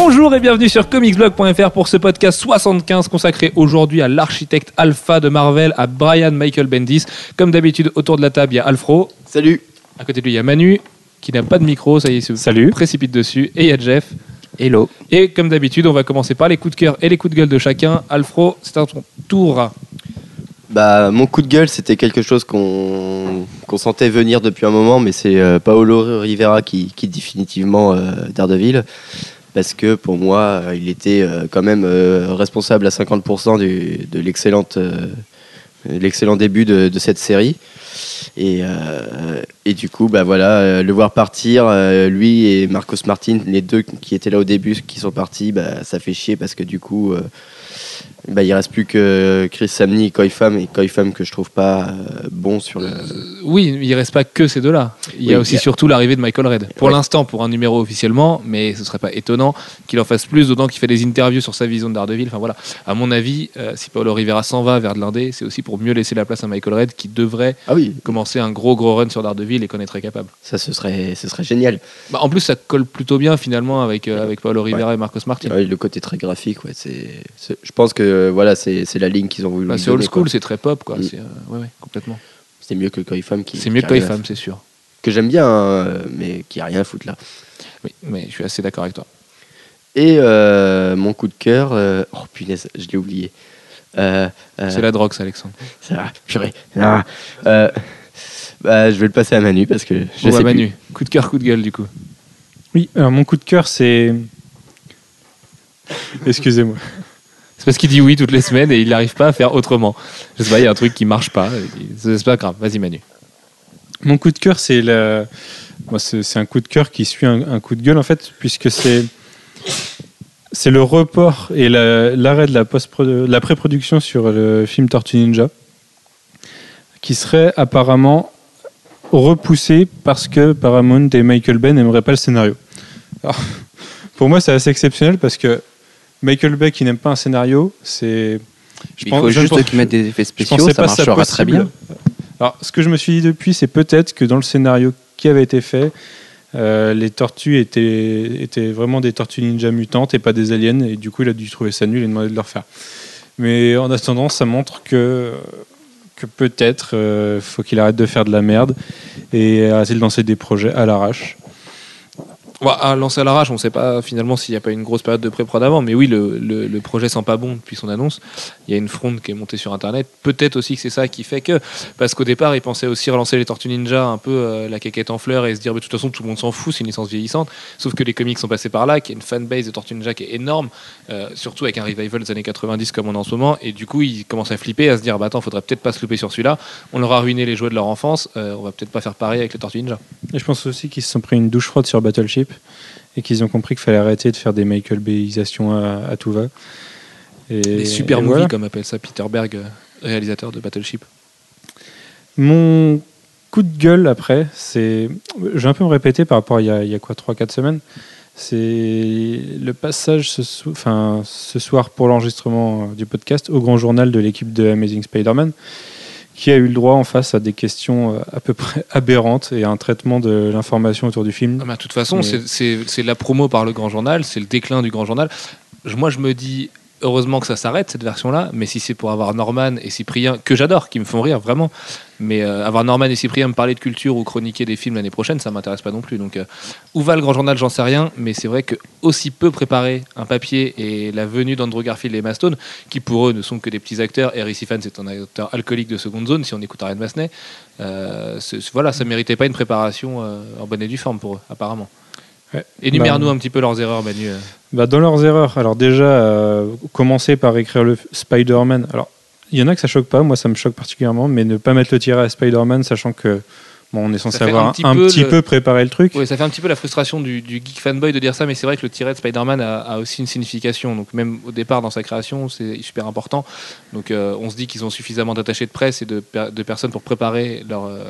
Bonjour et bienvenue sur comicsblog.fr pour ce podcast 75 consacré aujourd'hui à l'architecte alpha de Marvel, à Brian Michael Bendis. Comme d'habitude, autour de la table, il y a Alfro. Salut. À côté de lui, il y a Manu, qui n'a pas de micro, ça y est, il se Salut. précipite dessus. Et il y a Jeff. Hello. Et comme d'habitude, on va commencer par les coups de cœur et les coups de gueule de chacun. Alfro, c'est à ton tour. Bah, mon coup de gueule, c'était quelque chose qu'on sentait venir depuis un moment, mais c'est euh, Paolo Rivera qui quitte définitivement euh, Daredevil. Parce que pour moi, euh, il était euh, quand même euh, responsable à 50% du- de l'excellent début de, cette série. Et, du coup, bah voilà, le voir partir, lui et Marcos Martin, les deux qui étaient là au début, qui sont partis, bah, ça fait chier parce que du coup, bah, il reste plus que Chris Samney et et Koifam que je trouve pas euh, bon sur le. Oui, il reste pas que ces deux-là. Il y a aussi il y a- surtout l'arrivée de Michael Red. Pour Ouais. l'instant, pour un numéro officiellement, mais ce serait pas étonnant qu'il en fasse plus, d'autant qu'il fait des interviews sur sa vision de Daredevil. Enfin voilà, à mon avis, euh, si Paolo Rivera s'en va vers de l'indé, c'est aussi pour mieux laisser la place à Michael Red qui devrait Ah oui, commencer un gros gros run sur Daredevil et qu'on est très capable. ça ce serait, ce serait génial. Bah, en plus, ça colle plutôt bien finalement avec, euh, avec Paolo Rivera et Marcos Martin. Ouais, le côté très graphique, ouais, c'est- je pense que voilà, c'est, c'est la ligne qu'ils ont voulu. Bah, c'est old school, c'est très pop, quoi. Mm. C'est, euh, ouais, ouais, complètement. C'est mieux que Koifam qui. C'est mieux que à Femme, c'est sûr. Que j'aime bien, hein, mais qui a rien à foutre là. Oui, mais je suis assez d'accord avec toi. Et euh, mon coup de cœur, euh, oh punaise, je l'ai oublié. Euh, euh, C'est la drogue, ça, Alexandre. Ça va, purée. Ah, euh, bah, je vais le passer à Manu parce que je Bon, sais bah, plus. Manu, coup de cœur, coup de gueule, du coup. Oui, alors mon coup de cœur, c'est. Excusez-moi. Parce qu'il dit oui toutes les semaines et il n'arrive pas à faire autrement. Je sais pas, il y a un truc qui marche pas. C'est pas grave. Vas-y, Manu. Mon coup de cœur, c'est la... Moi, c'est un coup de cœur qui suit un, coup de gueule, en fait, puisque c'est. C'est le report et la- l'arrêt de la, post la pré-production sur le film Tortue Ninja, qui serait apparemment repoussé parce que Paramount et Michael Bay n'aimeraient pas le scénario. Pour moi, c'est assez exceptionnel parce que Michael Bay qui n'aime pas un scénario, c'est. je Il pense- faut juste qu'ils mettent des effets spéciaux, ça pas ça marchera très bien. Alors, ce que je me suis dit depuis, c'est peut-être que dans le scénario qui avait été fait, euh, les tortues étaient, étaient vraiment des tortues ninja mutantes et pas des aliens, et du coup, il a dû trouver ça nul et demander de le refaire. Mais en attendant, ça montre que, que peut-être euh, faut qu'il arrête de faire de la merde et arrêter de lancer des projets à l'arrache. Bon, à lancer à l'arrache, on ne sait pas finalement s'il n'y a pas une grosse période de pré-prod avant, mais oui, le, projet sent pas bon depuis son annonce. Il y a une fronde qui est montée sur Internet. Peut-être aussi que c'est ça qui fait que, parce qu'au départ, il pensait aussi relancer les Tortues Ninja un peu euh, la caquette en fleurs et se dire, de toute façon, tout le monde s'en fout, c'est une licence vieillissante. Sauf que les comics sont passés par là, qu'il y a une fanbase de Tortues Ninja qui est énorme, euh, surtout avec un revival des années 90 comme on a en ce moment, et du coup, ils commencent à flipper, à se dire, bah attends, faudrait peut-être pas se louper sur celui-là. On leur a ruiné les jouets de leur enfance, euh, on va peut-être pas faire pareil avec les Tortues Ninja. Et je pense aussi qu'ils se sont pris une douche froide sur Battleship et qu'ils ont compris qu'il fallait arrêter de faire des Michael Bayisations à, à tout va. Et, Les super et movies, voilà. comme appelle ça Peter Berg, euh, réalisateur de Battleship. Mon coup de gueule après, c'est. Je vais un peu me répéter par rapport à il y a, il y a quoi, 3-4 semaines. C'est le passage ce, so- enfin, ce soir pour l'enregistrement euh, du podcast au grand journal de l'équipe de Amazing Spider-Man, qui a eu le droit en face à des questions euh, à peu près aberrantes et à un traitement de l'information autour du film. Ah, de toute façon, Mais- c'est- la promo par le grand journal, c'est le déclin du grand journal. Moi, je me dis, heureusement que ça s'arrête, cette version-là, mais si c'est pour avoir Norman et Cyprien, que j'adore, qui me font rire vraiment, mais euh, avoir Norman et Cyprien me parler de culture ou chroniquer des films l'année prochaine, ça m'intéresse pas non plus. Donc, euh, où va le grand journal, j'en sais rien, mais c'est vrai que aussi peu préparer un papier et la venue d'Andrew Garfield et Emma Stone, qui pour eux ne sont que des petits acteurs, et Harry Fan, c'est un acteur alcoolique de seconde zone, si on écoute Ariane Massenet, euh, voilà, ça méritait pas une préparation euh, en bonne et due forme pour eux, apparemment. Ouais. Énumère-nous Bah, un petit peu leurs erreurs, Manu. Bah, dans leurs erreurs, alors déjà, euh, commencer par écrire le Spider-Man. Alors, il y en a que ça choque pas, moi ça me choque particulièrement, mais ne pas mettre le tiret à Spider-Man, sachant que bon, on est censé avoir un petit un peu petit le- peu préparé le truc. Ouais, ça fait un petit peu la frustration du, du geek fanboy de dire ça, mais c'est vrai que le tiret de Spider-Man a, a aussi une signification. Donc même au départ dans sa création, c'est super important. Donc euh, on se dit qu'ils ont suffisamment d'attachés de presse et de, de personnes pour préparer leur, euh,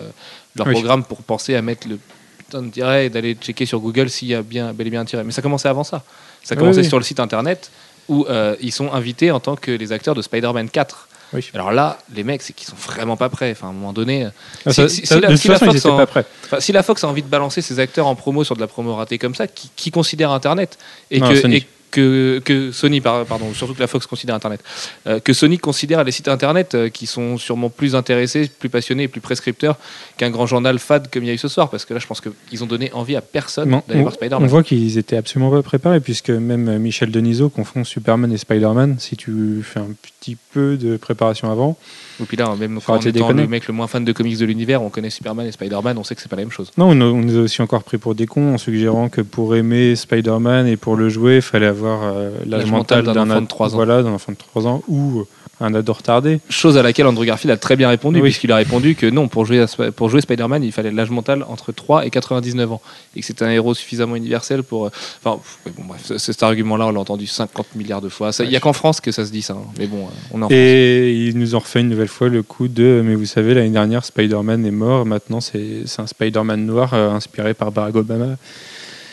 leur Oui. programme pour penser à mettre le putain de tiret et d'aller checker sur Google s'il y a bien, bel et bien un tiret. Mais ça commençait avant ça. Ça commençait oui. sur le site internet où euh, ils sont invités en tant que les acteurs de Spider-Man 4. Oui. Alors là, les mecs, c'est qu'ils sont vraiment pas prêts. Enfin, à un moment donné, Ah, si- ça- si- ça- si la- si Fox étaient en- pas prêts. Enfin, si la Fox a envie de balancer ses acteurs en promo sur de la promo ratée comme ça, qui, qui considère Internet et Non, que, Sony. et- que, que Sony, par- pardon, surtout que la Fox considère Internet, euh, que Sony considère les sites Internet euh, qui sont sûrement plus intéressés, plus passionnés et plus prescripteurs qu'un grand journal fad comme il y a eu ce soir. Parce que là, je pense qu'ils ont donné envie à personne d'aller on, voir on Spider-Man. voit qu'ils étaient absolument pas préparés, puisque même Michel Denisot confond Superman et Spider-Man. Si tu fais un petit peu de préparation avant, Et puis là, même étant déconner. le mec le moins fan de comics de l'univers, on connaît Superman et Spider-Man, on sait que c'est pas la même chose. non, on, on nous a aussi encore pris pour des cons en suggérant que pour aimer Spider-Man et pour le jouer, il fallait avoir euh, l'âge mental mental d'un enfant de trois ans. Voilà, d'un enfant de 3 ans ou un ado retardé. Chose à laquelle Andrew Garfield a très bien répondu, Oui. puisqu'il a répondu que non, pour jouer, pour jouer Spider-Man, il fallait l'âge mental entre 3 et 99 ans. Et que c'était un héros suffisamment universel pour. euh, Enfin, ouais, bon, bref, ce- cet argument-là, on l'a entendu 50 milliards de fois. Il n'y a qu'en France que ça se dit, ça. hein. Mais bon, euh, on en. Et ils nous ont refait une nouvelle fois le coup de mais vous savez l'année dernière Spider-Man est mort maintenant c'est c'est un Spider-Man noir euh, inspiré par Barack Obama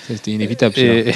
C'était inévitable. et,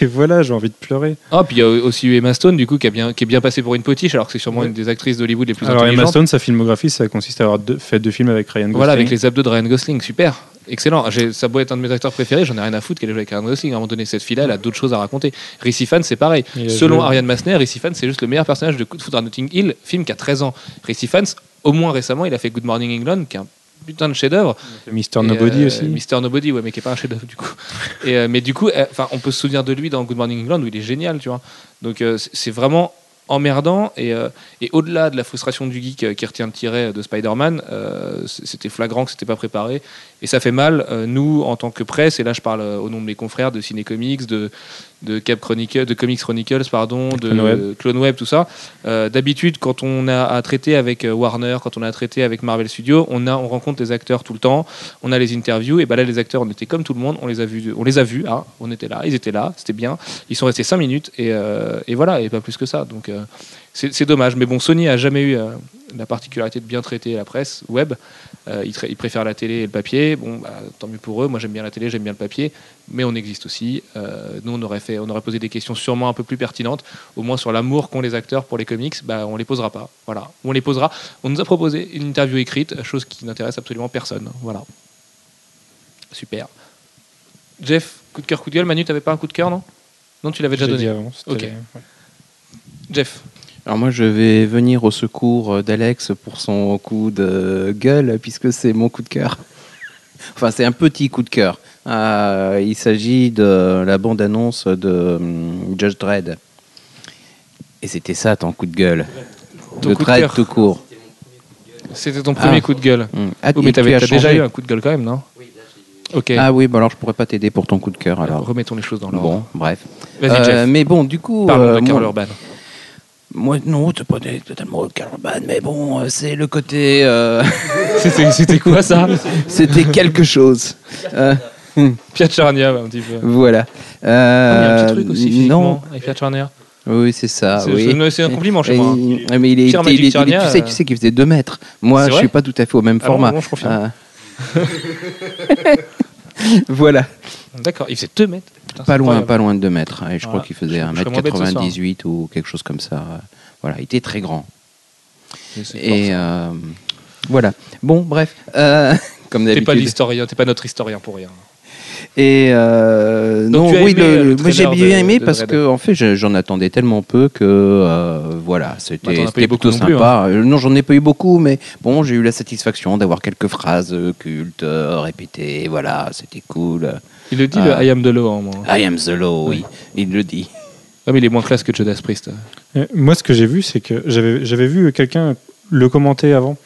et voilà j'ai envie de pleurer Ah, puis il y a aussi eu Emma Stone, du coup, qui, a bien, qui est bien passée pour une potiche, alors que c'est sûrement Ouais. une des actrices d'Hollywood les plus alors Emma intelligentes. Stone sa filmographie ça consiste à avoir deux- fait deux films avec Ryan Gosling Voilà, avec les abdos de Ryan Gosling, super, excellent. Ça doit être un de mes acteurs préférés, j'en ai rien à foutre qu'elle ait joué avec Ryan Gosling. À un moment donné, cette fille-là, elle a d'autres choses à raconter. Ricci Fan, c'est pareil. Selon joué- Ariane Massenet, Ricci Fan, c'est juste le meilleur personnage de Coup de foudre à Notting Hill, film qui a 13 ans. Ricci Fan, au moins récemment, il a fait Good Morning England, qui est un putain de chef-d'œuvre. Mr Et, Nobody euh, aussi Mr Nobody, ouais, mais qui est pas un chef-d'œuvre du coup. Et, euh, mais du coup, euh, enfin, on peut se souvenir de lui dans Good Morning England où il est génial, tu vois. Donc euh, c'est- vraiment emmerdant et, euh, et au-delà de la frustration du geek euh, qui retient le tiret de Spider-Man, euh, c'était flagrant que c'était pas préparé et ça fait mal. euh, nous, en tant que presse, et là je parle euh, au nom de mes confrères de Ciné Comics, de de Cap Chronicle, de Comics Chronicles, pardon, de Clone Web. Clone Web, tout ça. Euh, D'habitude, quand on a à traiter avec Warner, quand on a à traiter avec Marvel Studios, on a on rencontre les acteurs tout le temps on a les interviews et ben là les acteurs on était comme tout le monde on les a vus on les a vus hein, on était là ils étaient là c'était bien ils sont restés 5 minutes et, et voilà et pas plus que ça donc c'est dommage mais bon Sony a jamais eu la particularité de bien traiter la presse web Euh, ils, préfèrent la télé et le papier. Bon bah, tant mieux pour eux. Moi j'aime bien la télé j'aime bien le papier. Mais on existe aussi. Euh, nous on aurait fait on aurait posé des questions sûrement un peu plus pertinentes au moins sur l'amour qu'ont les acteurs pour les comics. Bah on les posera pas. Voilà. On les posera. On nous a proposé une interview écrite chose qui n'intéresse absolument personne. Voilà. Super. Jeff, coup de cœur, coup de gueule. Manu, t'avais pas un coup de cœur, non? Non, tu l'avais déjà J'ai dit donné. avant, Ok. ouais. Jeff, Alors moi je vais venir au secours d'Alex pour son coup de gueule puisque c'est mon coup de cœur. Enfin c'est un petit coup de cœur. Euh, il s'agit de la bande-annonce de hum, Judge Dredd. Et c'était ça ton coup de gueule. Ton de Dredd tout court. c'était ton premier Ah. coup de gueule. Hum. Ah, Oh, mais tu t'avais as t'as déjà eu un coup de gueule quand même, non? Ah oui, bah alors je pourrais pas t'aider pour ton coup de cœur alors. Remettons les choses dans l'ordre. Bon, bref. Vas-y, Euh, mais bon, du coup, Parlons euh, de Karl moi- Urban. Moi, non, c'est pas des- totalement Karl Urban, mais bon, euh, c'est le côté. euh, C'était quoi ça? C'était quelque chose. Euh, Fiat Charnia, un petit peu. voilà. Ah, il y a un Euh, petit truc aussi physiquement non, avec Fiat Charnia. oui, c'est ça. C'est- oui. un compliment chez moi. et- mais il est, Pierre il est- il est- Magic Charnia, tu sais, euh, tu sais qu'il faisait 2 mètres. Moi, je suis pas tout à fait au même Ah bon, format. bon, je confirme. Euh, voilà. D'accord, il faisait 2 mètres. Putain, Pas loin, pas loin de 2 mètres. Et je Voilà. crois qu'il faisait Je- je serais moins bête ce soir. 1m98 ou quelque chose comme ça. Voilà, il était très grand. Et euh, voilà. Bon, bref. euh, comme T'es pas d'habitude. l'historien, t'es pas notre historien pour rien. Et euh, non, oui, le- euh, le moi j'ai bien aimé de parce que en fait je- j'en attendais tellement peu que euh, voilà, c'était Bah, plutôt plus, hein. sympa. Euh, Non, j'en ai pas eu beaucoup, mais bon, j'ai eu la satisfaction d'avoir quelques phrases cultes répétées. Voilà, c'était cool. Il le dit, Ah. le I am the law en moi. I am the law, oui, il le dit. Ah, mais il est moins classe que Judas Priest. Euh, Moi, ce que j'ai vu, c'est que j'avais j'avais vu quelqu'un le commenter avant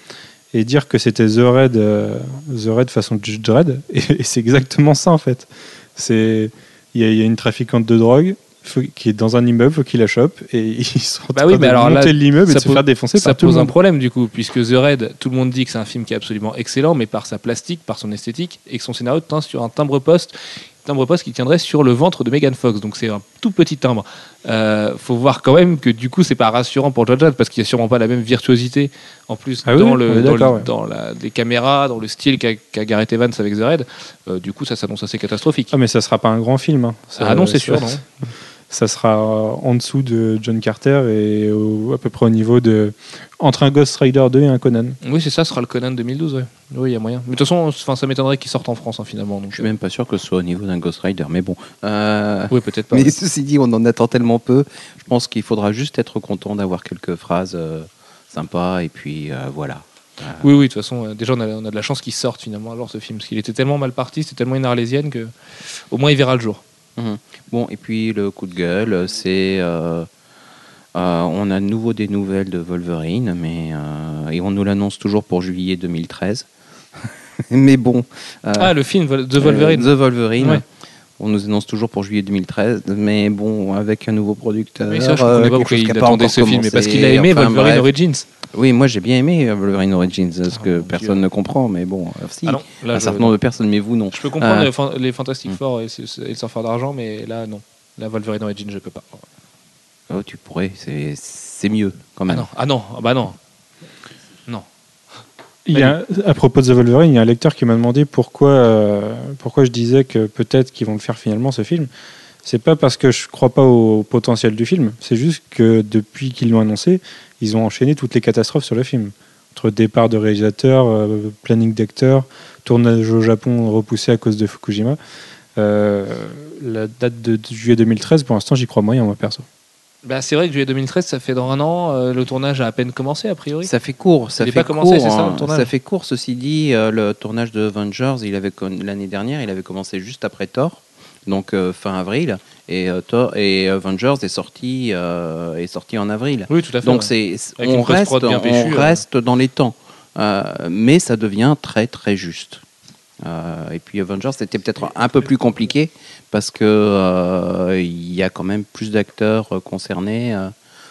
et dire que c'était The Red, euh, The Red façon Judge Dredd, et, et c'est exactement ça en fait. C'est il y, a- il y a une trafiquante de drogue faut- qui est dans un immeuble, faut qu'il la chope et ils sont en Bah train oui, mais de alors là, monter l'immeuble et de se pose- faire défoncer Ça par tout le pose un monde. problème du coup, puisque The Raid, tout le monde dit que c'est un film qui est absolument excellent, mais par sa plastique, par son esthétique, et que son scénario tient sur un timbre-poste, timbre-poste qui tiendrait sur le ventre de Megan Fox. Donc c'est un tout petit timbre. Euh, faut voir quand même que du coup c'est pas rassurant pour John parce qu'il n'y a sûrement pas la même virtuosité en plus Ah dans, le, dans, le- d'accord, ouais. dans la, les caméras, dans le style qu'a qu'a Gareth Evans avec The Raid. Euh, du coup ça s'annonce assez catastrophique. Ah mais ça sera pas un grand film. hein. Ça- ah non c'est sûr non. ça sera en dessous de John Carter et au- à peu près au niveau de entre un Ghost Rider 2 et un Conan. Oui, c'est ça, ce sera le Conan 2012, ouais. Oui, il y a moyen. Mais de toute façon, enfin, ça m'étonnerait qu'il sorte en France, hein, finalement. Donc, Je suis même pas sûr que ce soit au niveau d'un Ghost Rider, mais bon. Euh, Oui, peut-être pas. Mais ceci dit, on en attend tellement peu. Je pense qu'il faudra juste être content d'avoir quelques phrases euh, sympas et puis euh, voilà. Euh, Oui, oui, de toute façon, euh, déjà, on a, on a de la chance qu'il sorte finalement alors ce film, parce qu'il était tellement mal parti, c'était tellement une arlésienne que au moins il verra le jour. Bon, et puis le coup de gueule, c'est. euh, euh, on a de nouveau des nouvelles de Wolverine, mais euh, et on nous l'annonce toujours pour juillet 2013. mais bon. euh, Ah, le film de Wolverine. euh, The Wolverine. Ouais. On nous annonce toujours pour juillet 2013, mais bon, avec un nouveau producteur. Mais ça, je euh, pas pourquoi il attendait ce film, mais parce qu'il a aimé enfin, Wolverine bref. Origins. Oui, moi j'ai bien aimé Wolverine Origins, ce que mon personne Dieu. ne comprend, mais bon, euh, si. Ah non, là, un certain nombre de personnes, mais vous non. je peux comprendre Euh, les, fan- les Fantastic Hmm. Four et, et le Surfeur d'argent, mais là, non. La Wolverine Origins, je peux pas. Oh, tu pourrais, c'est mieux quand Ah même. non, ah non, ah bah. Non. À propos de The Wolverine, il y a un lecteur qui m'a demandé pourquoi, euh, pourquoi je disais que peut-être qu'ils vont le faire finalement ce film. C'est pas parce que je crois pas au potentiel du film, c'est juste que depuis qu'ils l'ont annoncé, ils ont enchaîné toutes les catastrophes sur le film. Entre départ de réalisateur, euh, planning d'acteur, tournage au Japon repoussé à cause de Fukushima. Euh, la date de juillet 2013, pour l'instant, j'y crois moyen, moi perso. Bah, c'est vrai que juillet 2013, ça fait dans un an. euh, le tournage a à peine commencé, a priori. Ça fait court, ça Il fait pas commencé, court, c'est ça, hein. le tournage Ça fait court, ceci dit, euh, le tournage de Avengers, il avait con- l'année dernière, il avait commencé juste après Thor, donc euh, fin avril, et Thor et Avengers est sorti, est sorti en avril. Oui, tout à fait. Donc ouais. on reste, on dans les temps, mais ça devient très très juste. Euh, et puis Avengers, c'était peut-être un peu plus compliqué parce que euh, il y a quand même plus d'acteurs euh, concernés, euh,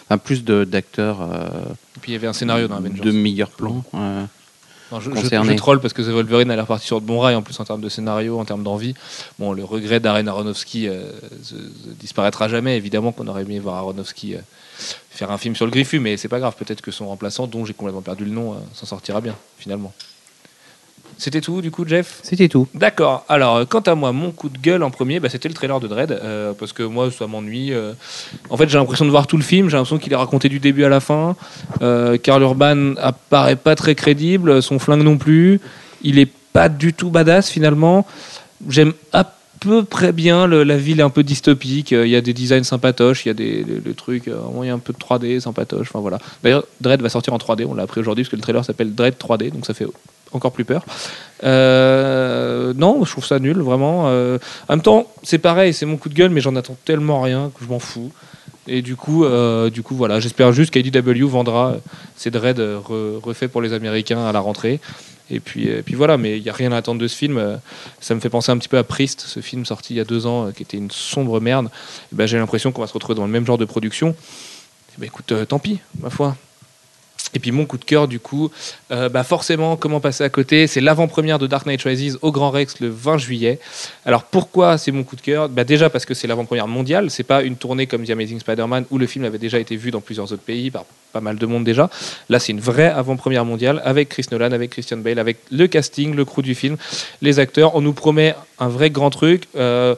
enfin plus d'acteurs euh, Et puis il y avait un scénario dans Avengers. de meilleurs plans. Non, je, je, je troll parce que The Wolverine a l'air parti sur de bons rails en plus en termes de scénario, en termes d'envie. Bon, le regret d'Aren Aronofsky euh, se- se disparaîtra jamais. Évidemment qu'on aurait aimé voir Aronofsky euh, faire un film sur le Griffu, mais c'est pas grave. Peut-être que son remplaçant, dont j'ai complètement perdu le nom, euh, s'en sortira bien finalement. C'était tout du coup, Jeff? C'était tout. D'accord. Alors, quant à moi, mon coup de gueule en premier, bah, c'était le trailer de Dread, euh, parce que moi, ça m'ennuie. euh. En fait, j'ai l'impression de voir tout le film. J'ai l'impression qu'il est raconté du début à la fin. Euh, Karl Urban apparaît pas très crédible, son flingue non plus. Il est pas du tout badass finalement. J'aime à peu près bien le- la ville un peu dystopique. Euh, Il y a des designs sympatoches, il y a des le, le truc, euh, il y a un peu de 3D sympatoche. Enfin voilà. D'ailleurs, Dread va sortir en 3D. On l'a appris aujourd'hui parce que le trailer s'appelle Dread 3D, donc ça fait encore plus peur. Euh, non, je trouve ça nul, vraiment. Euh, en même temps, c'est pareil, c'est mon coup de gueule, mais j'en attends tellement rien que je m'en fous. Et du coup, euh, du coup voilà, j'espère juste qu'IDW vendra ses dreads re- refaits pour les Américains à la rentrée. Et puis, puis voilà, mais il n'y a rien à attendre de ce film. Ça me fait penser un petit peu à Priest, ce film sorti il y a deux ans, qui était une sombre merde. Ben, J'ai l'impression qu'on va se retrouver dans le même genre de production. Eh ben, écoute, tant pis, ma foi. Et puis mon coup de cœur, du coup, euh, bah forcément, comment passer à côté C'est l'avant-première de Dark Knight Rises au Grand Rex le 20 juillet. Alors pourquoi c'est mon coup de cœur? Bah Déjà parce que c'est l'avant-première mondiale, c'est pas une tournée comme The Amazing Spider-Man où le film avait déjà été vu dans plusieurs autres pays par pas mal de monde déjà. Là, c'est une vraie avant-première mondiale avec Chris Nolan, avec Christian Bale, avec le casting, le crew du film, les acteurs. On nous promet un vrai grand truc. Euh,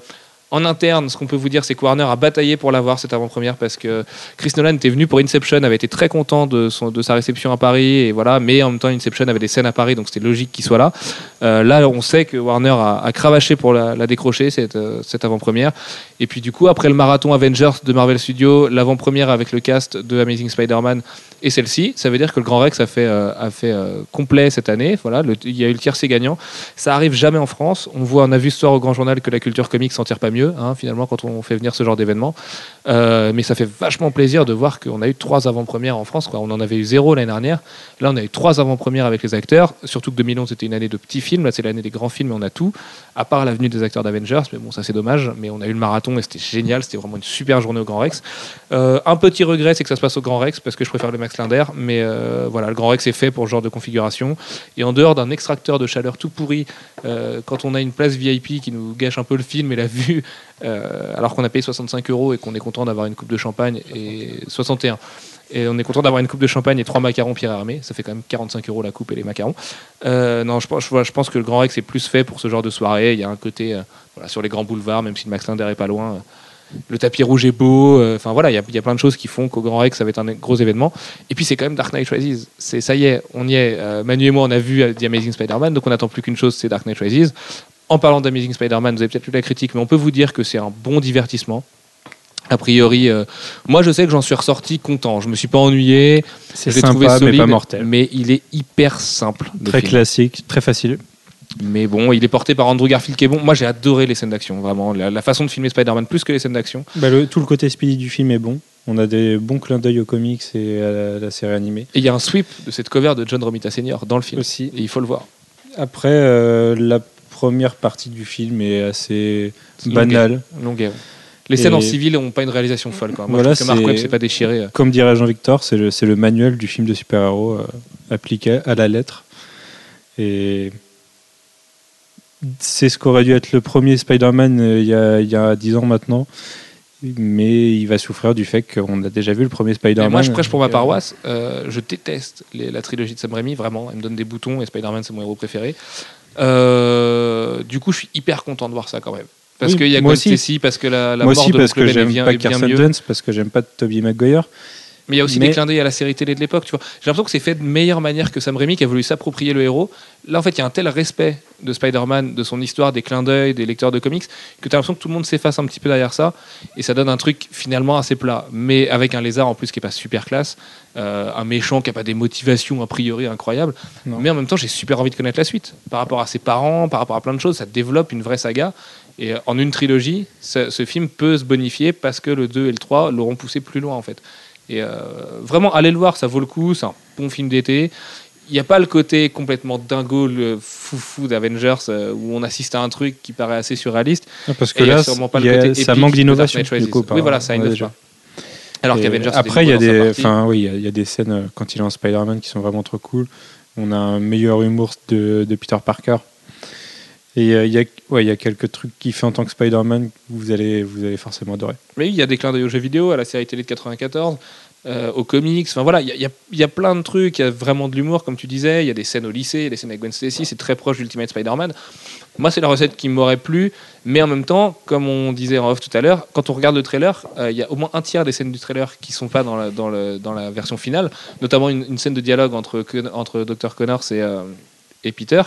en interne, ce qu'on peut vous dire, c'est que Warner a bataillé pour l'avoir cette avant-première parce que Chris Nolan était venu pour Inception, avait été très content de, sa réception à Paris, et voilà. Mais en même temps, Inception avait des scènes à Paris, donc c'était logique qu'il soit là. Euh, là, on sait que Warner a, cravaché pour la, décrocher cette, euh, cette avant-première. Et puis du coup, après le marathon Avengers de Marvel Studios, l'avant-première avec le cast de Amazing Spider-Man et celle-ci, ça veut dire que le Grand Rex a fait, euh, complet cette année. Voilà, il y a eu le tiercé gagnant. Ça arrive jamais en France. On voit, on a vu ce soir au Grand Journal que la culture comique s'en tire pas mieux, hein, finalement, quand on fait venir ce genre d'événement. Euh, mais ça fait vachement plaisir de voir qu'on a eu trois avant-premières en France. Quoi. On en avait eu zéro l'année dernière. Là, on a eu trois avant-premières avec les acteurs. Surtout que 2011, c'était une année de petits films. Là, c'est l'année des grands films et on a tout. À part l'avenue des acteurs d'Avengers. Mais bon, ça, c'est dommage. Mais on a eu le marathon et c'était génial. C'était vraiment une super journée au Grand Rex. Euh, un petit regret, c'est que ça se passe au Grand Rex parce que je préfère le Max Linder. Mais euh, voilà, le Grand Rex est fait pour ce genre de configuration. Et en dehors d'un extracteur de chaleur tout pourri, quand on a une place VIP qui nous gâche un peu le film et la vue, euh, alors qu'on a payé 65 euros et qu'on est content d'avoir une coupe de champagne et 61. Et on est content d'avoir une coupe de champagne et trois macarons Pierre Hermé. Ça fait quand même 45 euros la coupe et les macarons. Euh, non, je, pense- que le Grand Rex est plus fait pour ce genre de soirée. Il y a un côté euh, sur les grands boulevards, même si le Max Linder est pas loin. le tapis rouge est beau. Enfin voilà, il y a, plein de choses qui font qu'au Grand Rex, ça va être un gros événement. Et puis c'est quand même Dark Knight Rises. C'est ça y est, on y est. Manu et moi, on a vu The Amazing Spider-Man, donc on n'attend plus qu'une chose, c'est Dark Knight Rises. En parlant d'Amazing Spider-Man, vous avez peut-être lu la critique, mais on peut vous dire que c'est un bon divertissement. A priori, euh, moi je sais que j'en suis ressorti content. Je me suis pas ennuyé. C'est l'ai trouvé sympa, mais solide, pas mortel. Mais il est hyper simple. le Très film. classique, très facile. Mais bon, il est porté par Andrew Garfield qui est bon. Moi j'ai adoré les scènes d'action, vraiment. La, la façon de filmer Spider-Man plus que les scènes d'action. Bah, le- tout le côté speedy du film est bon. On a des bons clins d'œil aux comics et à la, la série animée. Et il y a un sweep de cette cover de John Romita Sr. dans le film. Aussi. Et il faut le voir. Après, euh, la première partie du film est assez banale. Longuet. ouais. Les Et- scènes en civil n'ont pas une réalisation folle. Quoi. Moi, Voilà, je trouve que Mark c'est- Webb s'est pas déchiré. euh. Comme dirait Jean-Victor, c'est le, le manuel du film de super-héros euh, appliqué à la lettre. Et c'est ce qu'aurait dû être le premier Spider-Man euh, il y, a, il y a 10 ans maintenant. Mais il va souffrir du fait qu'on a déjà vu le premier Spider-Man. moi, je prêche pour ma euh, paroisse. Euh, je déteste les- la trilogie de Sam Raimi, vraiment. Elle me donne des boutons et Spider-Man, c'est mon héros préféré. Euh, du coup, je suis hyper content de voir ça quand même. Parce Oui, qu'il y a Gwen. Stacy, parce que la, la Moi mort aussi, de parce que j'aime pas mieux. Dunst, parce que j'aime pas Tobey Maguire. Mais il y a aussi Mais- des clins d'œil à la série télé de l'époque, tu vois. J'ai l'impression que c'est fait de meilleure manière que Sam Raimi qui a voulu s'approprier le héros. Là, en fait, il y a un tel respect de Spider-Man, de son histoire, des clins d'œil, des lecteurs de comics, que tu as l'impression que tout le monde s'efface un petit peu derrière ça. Et ça donne un truc finalement assez plat. Mais avec un lézard en plus qui est pas super classe, euh, un méchant qui a pas des motivations a priori incroyables. Non. Mais en même temps, j'ai super envie de connaître la suite. Par rapport à ses parents, par rapport à plein de choses, ça développe une vraie saga. Et euh, en une trilogie, ce, ce film peut se bonifier parce que le 2 et le 3 l'auront poussé plus loin en fait. Et euh, vraiment, allez le voir, ça vaut le coup. C'est un bon film d'été. Il n'y a pas le côté complètement dingo, le foufou d'Avengers euh, où on assiste à un truc qui paraît assez surréaliste. Ah, Parce que là, pas le côté ça manque d'innovation. Oui, voilà, ça innove pas. Alors qu'Avengers, Après, il y a des, enfin oui, il y a- il y, a des scènes euh, quand il est en Spider-Man qui sont vraiment trop cool. On a un meilleur humour de, de Peter Parker. Et euh, il y a, ouais, il y a quelques trucs qu'il fait en tant que Spider-Man que vous allez, vous allez forcément adorer. Mais il y a des clins d'œil aux jeux vidéo, à la série télé de 94, euh, aux comics. Enfin voilà, il y, a- plein de trucs. Il y a vraiment de l'humour, comme tu disais. Il y a des scènes au lycée, y a des scènes avec Gwen Stacy. C'est très proche d'Ultimate Spider-Man. Moi, c'est la recette qui m'aurait plu. Mais en même temps, comme on disait en off tout à l'heure, quand on regarde le trailer, euh, il y a au moins un tiers des scènes du trailer qui sont pas dans la, version finale. Notamment une, scène de dialogue entre, Dr. Connors et, euh, et Peter,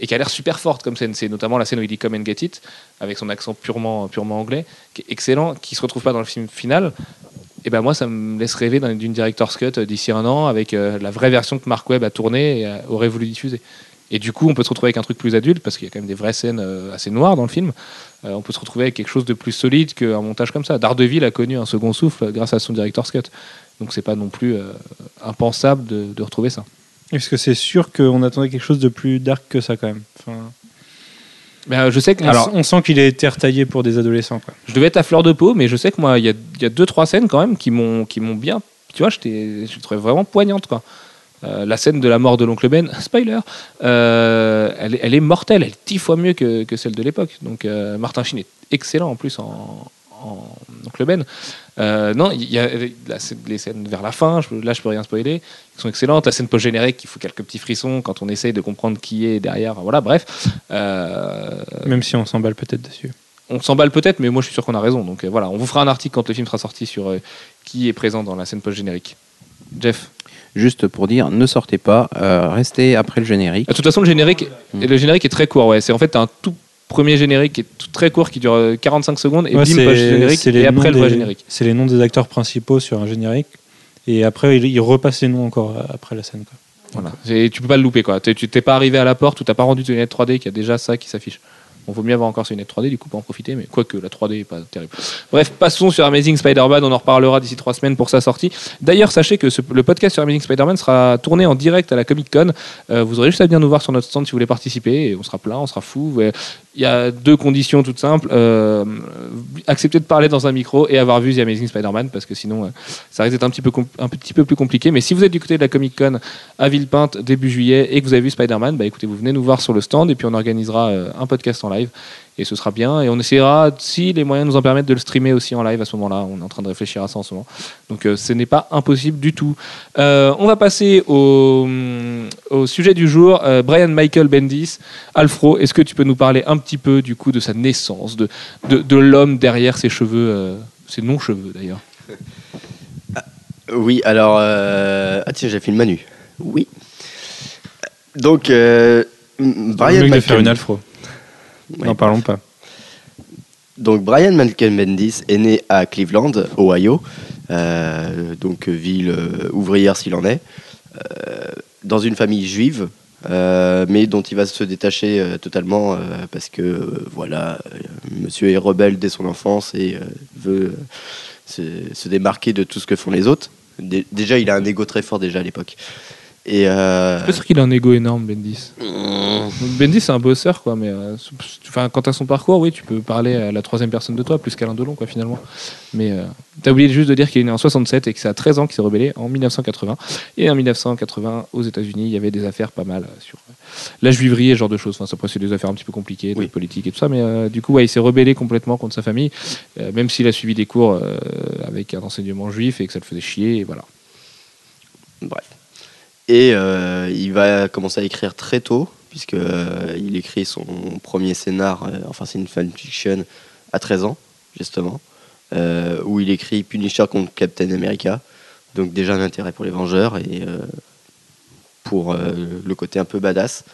et qui a l'air super forte comme scène. C'est notamment la scène où il dit Come and get it, avec son accent purement, purement anglais, qui est excellent, qui se retrouve pas dans le film final. Et ben moi, ça me laisse rêver d'un- d'une director's cut euh, d'ici un an avec euh, la vraie version que Mark Webb a tournée et euh, aurait voulu diffuser. Et du coup, on peut se retrouver avec un truc plus adulte parce qu'il y a quand même des vraies scènes assez noires dans le film. On peut se retrouver avec quelque chose de plus solide qu'un montage comme ça. Daredevil a connu un second souffle grâce à son director's cut. Donc c'est pas non plus impensable de, retrouver ça. Parce que c'est sûr qu'on attendait quelque chose de plus dark que ça quand même. Euh, je sais que on, alors on sent qu'il a été retaillé pour des adolescents. Quoi. je devais être à fleur de peau, mais je sais que moi il y a, il y a deux trois scènes quand même qui m'ont qui m'ont bien. Tu vois, j'étais- je trouvais vraiment poignante quoi. Euh, la scène de la mort de l'oncle Ben, spoiler, euh, elle, est- elle est mortelle, elle est dix fois mieux que, que celle de l'époque. Donc euh, Martin Sheen est excellent en plus en, en oncle Ben. Euh, non, il y a la les scènes vers la fin, je, là je peux rien spoiler, qui sont excellentes. La scène post-générique qui fout quelques petits frissons quand on essaye de comprendre qui est derrière. Voilà, bref. Euh, Même si on s'emballe peut-être dessus. on s'emballe peut-être, mais moi je suis sûr qu'on a raison. Donc euh, voilà, on vous fera un article quand le film sera sorti sur euh, qui est présent dans la scène post-générique. Jeff. Juste pour dire, ne sortez pas, euh, restez après le générique. De toute façon, le générique, Mm. le générique est très court. Ouais. C'est en fait un tout premier générique qui est tout très court, qui dure euh, 45 secondes, et Ouais, bim, page générique, et après le vrai générique. C'est les noms des acteurs principaux sur un générique. Et après, il, il repasse les noms encore euh, après la scène. Quoi. Voilà. Et tu peux pas le louper. Quoi. Tu t'es pas arrivé à la porte ou t'as pas rendu tes lunettes 3D, qu'il y a déjà ça qui s'affiche. On vaut mieux avoir encore ses lunettes 3D, du coup, pour en profiter, mais quoique la 3D est pas terrible. Bref, passons sur Amazing Spider-Man, on en reparlera d'ici trois semaines pour sa sortie. D'ailleurs, sachez que le podcast sur Amazing Spider-Man sera tourné en direct à la Comic Con. Euh, vous aurez juste à venir nous voir sur notre stand si vous voulez participer, et on sera plein, on sera fou. Il y a deux conditions toutes simples Euh, accepter de parler dans un micro et avoir vu The Amazing Spider-Man, parce que sinon, euh, ça risque d'être un petit, peu com- un petit peu plus compliqué. Mais si vous êtes du côté de la Comic Con à Villepinte début juillet et que vous avez vu Spider-Man, bah écoutez, vous venez nous voir sur le stand et puis on organisera euh, un podcast en live live. Et ce sera bien. Et on essaiera, si les moyens nous en permettent, de le streamer aussi en live à ce moment-là. On est en train de réfléchir à ça en ce moment. Donc euh, ce n'est pas impossible du tout. Euh, on va passer au, au sujet du jour. Euh, Brian Michael Bendis, Alfro, est-ce que tu peux nous parler un petit peu du coup de sa naissance, de, de, de l'homme derrière ses cheveux, euh, ses non-cheveux d'ailleurs? Oui, alors. euh, Ah tiens, j'ai fait une manu. Oui. Donc, euh, Brian que de faire Michael- une alfro. N'en parlons pas. Donc Brian Michael Bendis est né à Cleveland, Ohio, euh, donc ville euh, ouvrière s'il en est, euh, dans une famille juive, euh, mais dont il va se détacher totalement parce que voilà, Monsieur est rebelle dès son enfance et veut se, se démarquer de tout ce que font les autres. Dé- déjà, il a un ego très fort déjà à l'époque. Et euh, Je suis pas sûr qu'il a un ego énorme, Bendis. mm, Bendis, c'est un bosseur, quoi, mais euh, enfin, quant à son parcours, oui, tu peux parler à la troisième personne de toi, plus qu'Alain Delon, quoi, finalement. Mais euh, t'as oublié juste de dire qu'il est né en 67 et que c'est à 13 ans qu'il s'est rebellé en 1980. Et en 1980, aux États-Unis, il y avait des affaires pas mal sur euh, la juiverie et ce genre de choses. Enfin, ça, après, c'est des affaires un petit peu compliquées, de Oui. politique et tout ça, mais du coup, ouais, il s'est rebellé complètement contre sa famille, même s'il a suivi des cours avec un enseignement juif et que ça le faisait chier, et voilà. Bref. Et euh, il va commencer à écrire très tôt, puisque euh, écrit son premier scénar, euh, enfin c'est une fanfiction, à 13 ans, justement, où il écrit Punisher contre Captain America. Donc déjà un intérêt pour les Vengeurs et pour le côté un peu badass.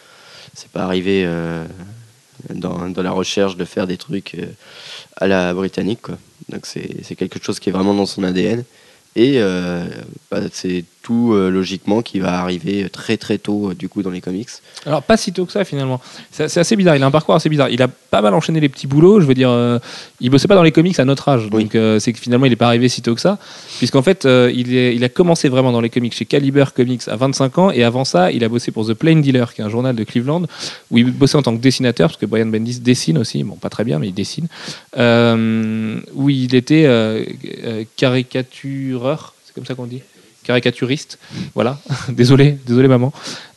C'est pas arrivé dans, la recherche de faire des trucs à la britannique. Quoi. Donc c'est quelque chose qui est vraiment dans son ADN. Et bah, c'est tout euh, logiquement qui va arriver très très tôt euh, du coup dans les comics. Alors, pas si tôt que ça, finalement. C'est assez bizarre. Il a un parcours assez bizarre. Il a pas mal enchaîné les petits boulots. Je veux dire, euh, il bossait pas dans les comics à notre âge. Oui. Donc, c'est que finalement, il n'est pas arrivé si tôt que ça. Puisqu'en fait, il, est- il a commencé vraiment dans les comics chez Caliber Comics à 25 ans. Et avant ça, il a bossé pour The Plain Dealer, qui est un journal de Cleveland, où il bossait en tant que dessinateur, parce que Brian Bendis dessine aussi. Bon, pas très bien, mais il dessine. Où il était caricatureur. C'est comme ça qu'on dit caricaturiste, voilà. désolé, désolé maman.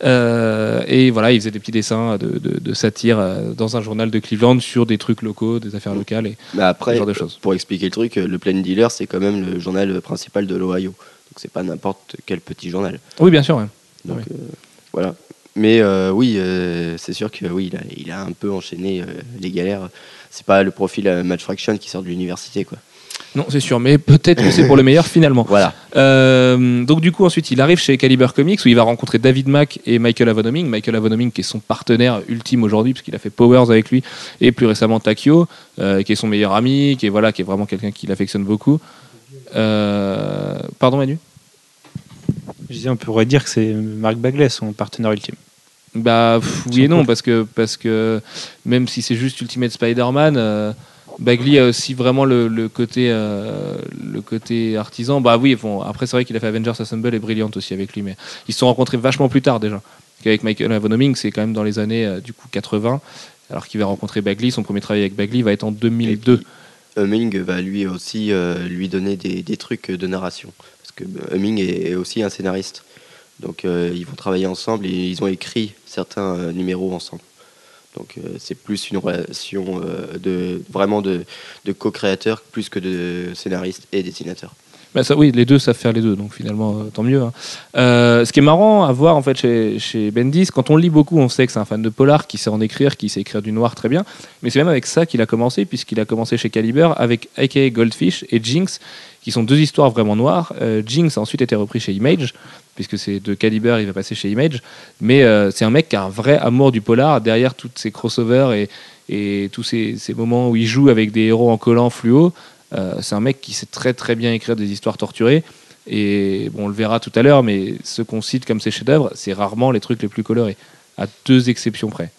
Euh, et voilà, il faisait des petits dessins de, de- de satire euh, dans un journal de Cleveland sur des trucs locaux, des affaires locales et ce genre de choses. pour expliquer le truc, euh, le Plain Dealer c'est quand même le journal principal de l'Ohio. Donc c'est pas n'importe quel petit journal. Oui, bien sûr. ouais. Donc Oui. euh, voilà. Mais euh, oui, c'est sûr que oui, il a, il a un peu enchaîné les galères. C'est pas le profil Match Fraction qui sort de l'université quoi. Non, c'est sûr, mais peut-être que c'est pour le meilleur finalement. Voilà. Euh, donc du coup ensuite il arrive chez Caliber Comics où il va rencontrer David Mack et Michael Avonoming. Michael Avonoming qui est son partenaire ultime aujourd'hui puisqu'il a fait Powers avec lui et plus récemment Takio euh, qui est son meilleur ami, qui est voilà qui est vraiment quelqu'un qui l'affectionne beaucoup. Euh, pardon Manu? Je disais, on pourrait dire que c'est Mark Bagley, son partenaire ultime. Bah pff, oui et non parce que parce que même si c'est juste Ultimate Spider-Man, euh, Bagley a aussi vraiment le, le côté euh, le côté artisan. Bah oui, bon, après c'est vrai qu'il a fait Avengers Assemble et Brilliant aussi avec lui, mais ils se sont rencontrés vachement plus tard déjà. Qu'avec Michael Avonoming, c'est quand même dans les années euh, du coup 80, alors qu'il va rencontrer Bagley. Son premier travail avec Bagley va être en 2002. Humming va lui aussi euh, lui donner des, trucs de narration. Parce que Humming est aussi un scénariste. Donc ils vont travailler ensemble et ils ont écrit certains numéros ensemble. Donc euh, c'est plus une relation euh, de vraiment de, co-créateur plus que de scénariste et dessinateur. Bah ça, oui, les deux savent faire les deux, donc finalement, euh, tant mieux. hein. Ce qui est marrant à voir en fait chez, chez Bendis, quand on lit beaucoup, on sait que c'est un fan de polar, qui sait en écrire, qui sait écrire du noir très bien. Mais c'est même avec ça qu'il a commencé, puisqu'il a commencé chez Caliber avec aka Goldfish et Jinx, qui sont deux histoires vraiment noires. Jinx a ensuite été repris chez Image, puisque c'est de Caliber, il va passer chez Image. Mais euh, c'est un mec qui a un vrai amour du polar derrière toutes ces crossovers et, tous ces, moments où il joue avec des héros en collant fluo. Euh, c'est un mec qui sait très très bien écrire des histoires torturées. Et bon, on le verra tout à l'heure, mais ce qu'on cite comme ses chefs-d'œuvre, c'est rarement les trucs les plus colorés, à deux exceptions près.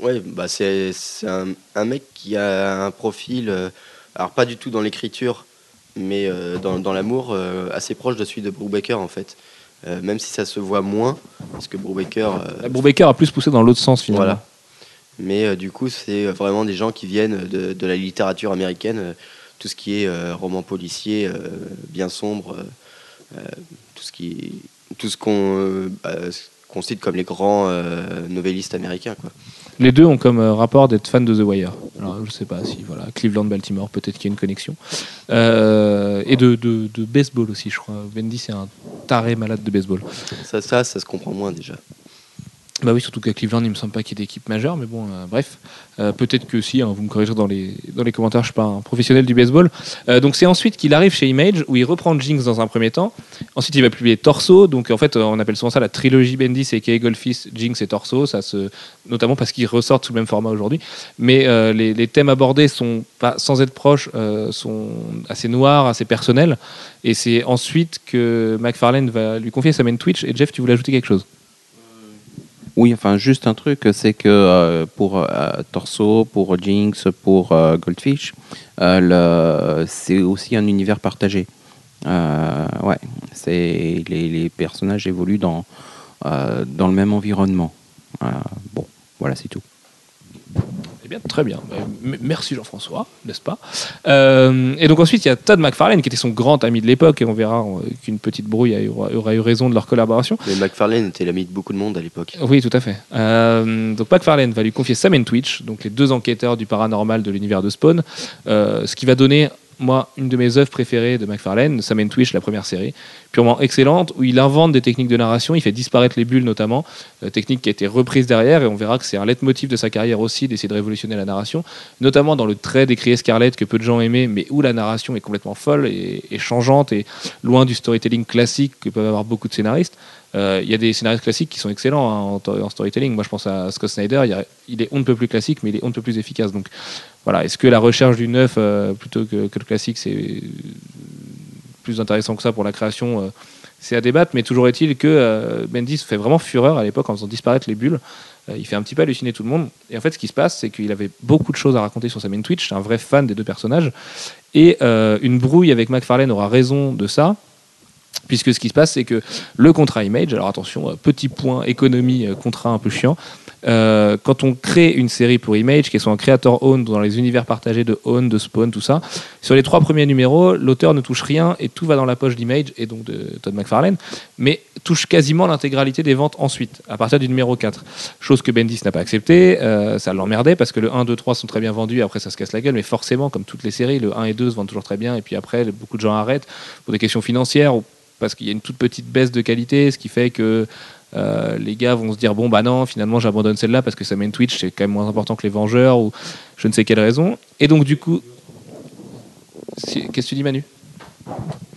Ouais, bah c'est un, mec qui a un profil, euh, alors pas du tout dans l'écriture, mais dans, l'amour, assez proche de celui de Brubaker en fait. Euh, même si ça se voit moins, parce que Brubaker. euh, Brubaker a plus poussé dans l'autre sens finalement. Voilà. Mais euh, du coup, c'est vraiment des gens qui viennent de, de la littérature américaine, euh, tout ce qui est euh, roman policier, euh, bien sombre, euh, euh, tout ce qui, tout ce qu'on euh, bah, ce considèrent comme les grands euh, novellistes américains. Quoi. Les deux ont comme euh, rapport d'être fans de The Wire. Alors, je sais pas si, voilà, Cleveland, Baltimore, peut-être qu'il y a une connexion. Euh, et de, de- de baseball aussi, je crois. Bendy, c'est un taré malade de baseball. Ça, ça, ça se comprend moins déjà. Bah oui, surtout qu'à Cleveland, il me semble pas qu'il y ait d'équipe majeure, mais bon, euh, bref. Euh, Peut-être que si, hein, vous me corrigerez dans les, dans les commentaires, je suis pas un professionnel du baseball. Euh, donc c'est ensuite qu'il arrive chez Image, où il reprend Jinx dans un premier temps. Ensuite, il va publier Torso, donc en fait, on appelle souvent ça la trilogie Bendis, et K. Goldfist, Jinx et Torso, ça se... notamment parce qu'ils ressortent sous le même format aujourd'hui. Mais les, thèmes abordés sont, pas, sans être proches, sont assez noirs, assez personnels. Et c'est ensuite que McFarlane va lui confier sa main Twitch. Et Jeff, tu voulais ajouter quelque chose? Oui, enfin, juste un truc, c'est que euh, pour euh, Torso, pour Jinx, pour euh, Goldfish, c'est aussi un univers partagé. Ouais, c'est les, les personnages évoluent dans, dans le même environnement. Bon, voilà, c'est tout. Eh bien, très bien. Merci Jean-François, n'est-ce pas? Euh, Et donc ensuite, il y a Todd McFarlane, qui était son grand ami de l'époque, et on verra euh, qu'une petite brouille aura, aura eu raison de leur collaboration. Mais McFarlane était l'ami de beaucoup de monde à l'époque. Oui, tout à fait. Euh, donc McFarlane va lui confier Sam et Twitch, donc les deux enquêteurs du paranormal de l'univers de Spawn, euh, ce qui va donner, moi, une de mes œuvres préférées de McFarlane, Sam and Twitch, la première série, purement excellente, où il invente des techniques de narration, il fait disparaître les bulles notamment, euh, technique qui a été reprise derrière, et on verra que c'est un leitmotiv de sa carrière aussi, d'essayer de révolutionner la narration, notamment dans le trait décrié Scarlett que peu de gens aimaient, mais où la narration est complètement folle et, changeante, et loin du storytelling classique que peuvent avoir beaucoup de scénaristes. Euh, Il y a des scénaristes classiques qui sont excellents hein, en, to- en storytelling. Moi, je pense à Scott Snyder. Il est on ne peut plus classique, mais il est on ne peut plus efficace. Donc, voilà. Est-ce que la recherche du neuf euh, plutôt que, le classique, c'est plus intéressant que ça pour la création euh, C'est à débattre. Mais toujours est-il que euh, Bendis fait vraiment fureur à l'époque en faisant disparaître les bulles. Euh, il fait un petit peu halluciner tout le monde. Et en fait, ce qui se passe, c'est qu'il avait beaucoup de choses à raconter sur sa main Twitch. C'est un vrai fan des deux personnages. Et une brouille avec McFarlane aura raison de ça. Puisque ce qui se passe, c'est que le contrat Image, alors attention, petit point économie, contrat un peu chiant, euh, quand on crée une série pour Image, qui soit un créateur owned dans les univers partagés de Own, de Spawn, tout ça, sur les trois premiers numéros, l'auteur ne touche rien et tout va dans la poche d'Image et donc de Todd McFarlane, mais touche quasiment l'intégralité des ventes ensuite, à partir du numéro 4. Chose que Bendis n'a pas accepté, euh, ça l'emmerdait parce que le 1, 2, 3 sont très bien vendus, après ça se casse la gueule, mais forcément, comme toutes les séries, le 1 et 2 se vendent toujours très bien et puis après, beaucoup de gens arrêtent pour des questions financières ou parce qu'il y a une toute petite baisse de qualité, ce qui fait que euh, les gars vont se dire bon bah non finalement j'abandonne celle-là parce que ça met une Twitch c'est quand même moins important que les Vengeurs ou je ne sais quelle raison et donc du coup qu'est-ce que tu dis Manu?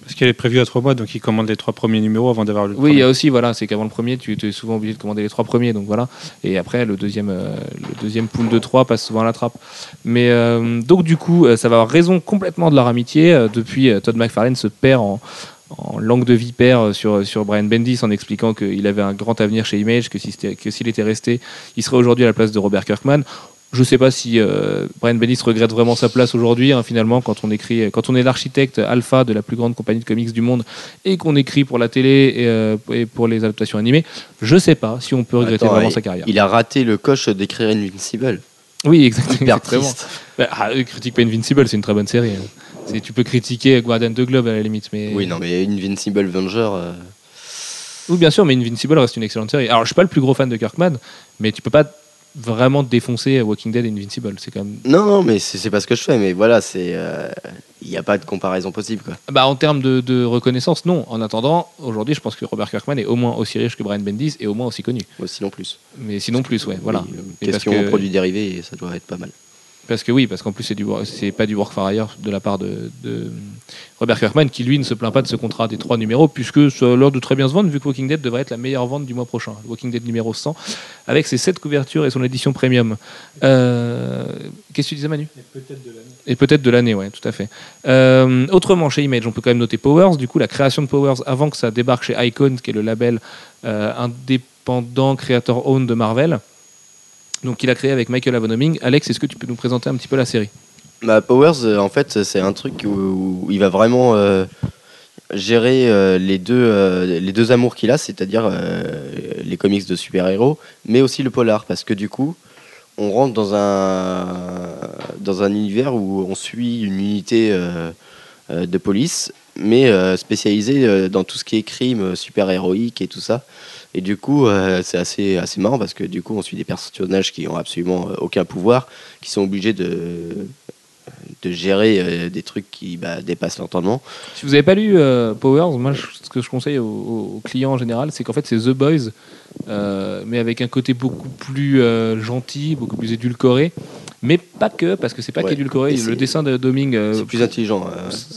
Parce qu'elle est prévue à trois mois, donc ils commandent les trois premiers numéros avant d'avoir le. Oui, il y a aussi, voilà, c'est qu'avant le premier, tu es souvent obligé de commander les trois premiers, donc voilà. Et après, le deuxième, euh, le deuxième pool de trois passe souvent à la trappe. Mais euh, donc, du coup, ça va avoir raison complètement de leur amitié. Depuis, Todd McFarlane se perd en, en langue de vipère euh, sur, sur Brian Bendis en expliquant qu'il avait un grand avenir chez Image, que si c'était- que s'il était resté, il serait aujourd'hui à la place de Robert Kirkman. Je ne sais pas si euh, Brian Bendis regrette vraiment sa place aujourd'hui, hein, finalement, quand on écrit, quand on est l'architecte alpha de la plus grande compagnie de comics du monde et qu'on écrit pour la télé et, euh, et pour les adaptations animées. Je sais pas si on peut regretter Attends, vraiment sa carrière. Il a raté le coche d'écrire Invincible. Oui, exactement. Hyper exactement. triste. Bah, ah, critique pas Invincible, c'est une très bonne série. hein. Tu peux critiquer Guardian de Globe à la limite, mais Oui, non, mais Invincible Venger. euh, Oui, bien sûr, mais Invincible reste une excellente série. Alors, je suis pas le plus gros fan de Kirkman, mais tu peux pas vraiment défoncer Walking Dead et Invincible. C'est quand même. Non, non, mais c'est pas ce que je fais. Mais voilà, c'est. euh, Il n'y a pas de comparaison possible, quoi. Bah, en termes de, de reconnaissance, non. En attendant, aujourd'hui, je pense que Robert Kirkman est au moins aussi riche que Brian Bendis et au moins aussi connu. Moi, sinon plus. Mais sinon plus, ouais. Voilà. Oui, euh, question que- produits dérivés, ça doit être pas mal. Parce que oui, parce qu'en plus c'est du c'est pas du work for hire de la part de, de Robert Kirkman qui lui ne se plaint pas de ce contrat des trois numéros puisque ça a l'air de très bien se vendre vu que Walking Dead devrait être la meilleure vente du mois prochain. Walking Dead numéro 100 avec ses sept couvertures et son édition premium. Euh, Qu'est-ce que tu disais Manu? Et peut-être de l'année, ouais, tout à fait. Euh, autrement, chez Image, on peut quand même noter Powers. Du coup, la création de Powers avant que ça débarque chez Icon, qui est le label euh, indépendant créateur owned de Marvel. Donc, il a créé avec Michael Avonoming. Alex, est-ce que tu peux nous présenter un petit peu la série? Bah, Powers, euh, en fait, c'est un truc où, il va vraiment euh, gérer euh, les, deux, les deux amours qu'il a, c'est-à-dire les comics de super-héros, mais aussi le polar, parce que du coup, on rentre dans un, dans un univers où on suit une unité de police, mais spécialisée dans tout ce qui est crime super-héroïque et tout ça. Et du coup, euh, c'est assez, assez marrant parce que du coup, on suit des personnages qui ont absolument euh, aucun pouvoir, qui sont obligés de, de gérer euh, des trucs qui bah, dépassent l'entendement. Si vous n'avez pas lu euh, Powers, moi, je- ce que je conseille aux, aux clients en général, c'est qu'en fait, c'est The Boys, euh, mais avec un côté beaucoup plus gentil, beaucoup plus édulcoré. Mais pas que, parce que c'est pas Ouais. qu'édulcoré. Le dessin de Doming, c'est plus intelligent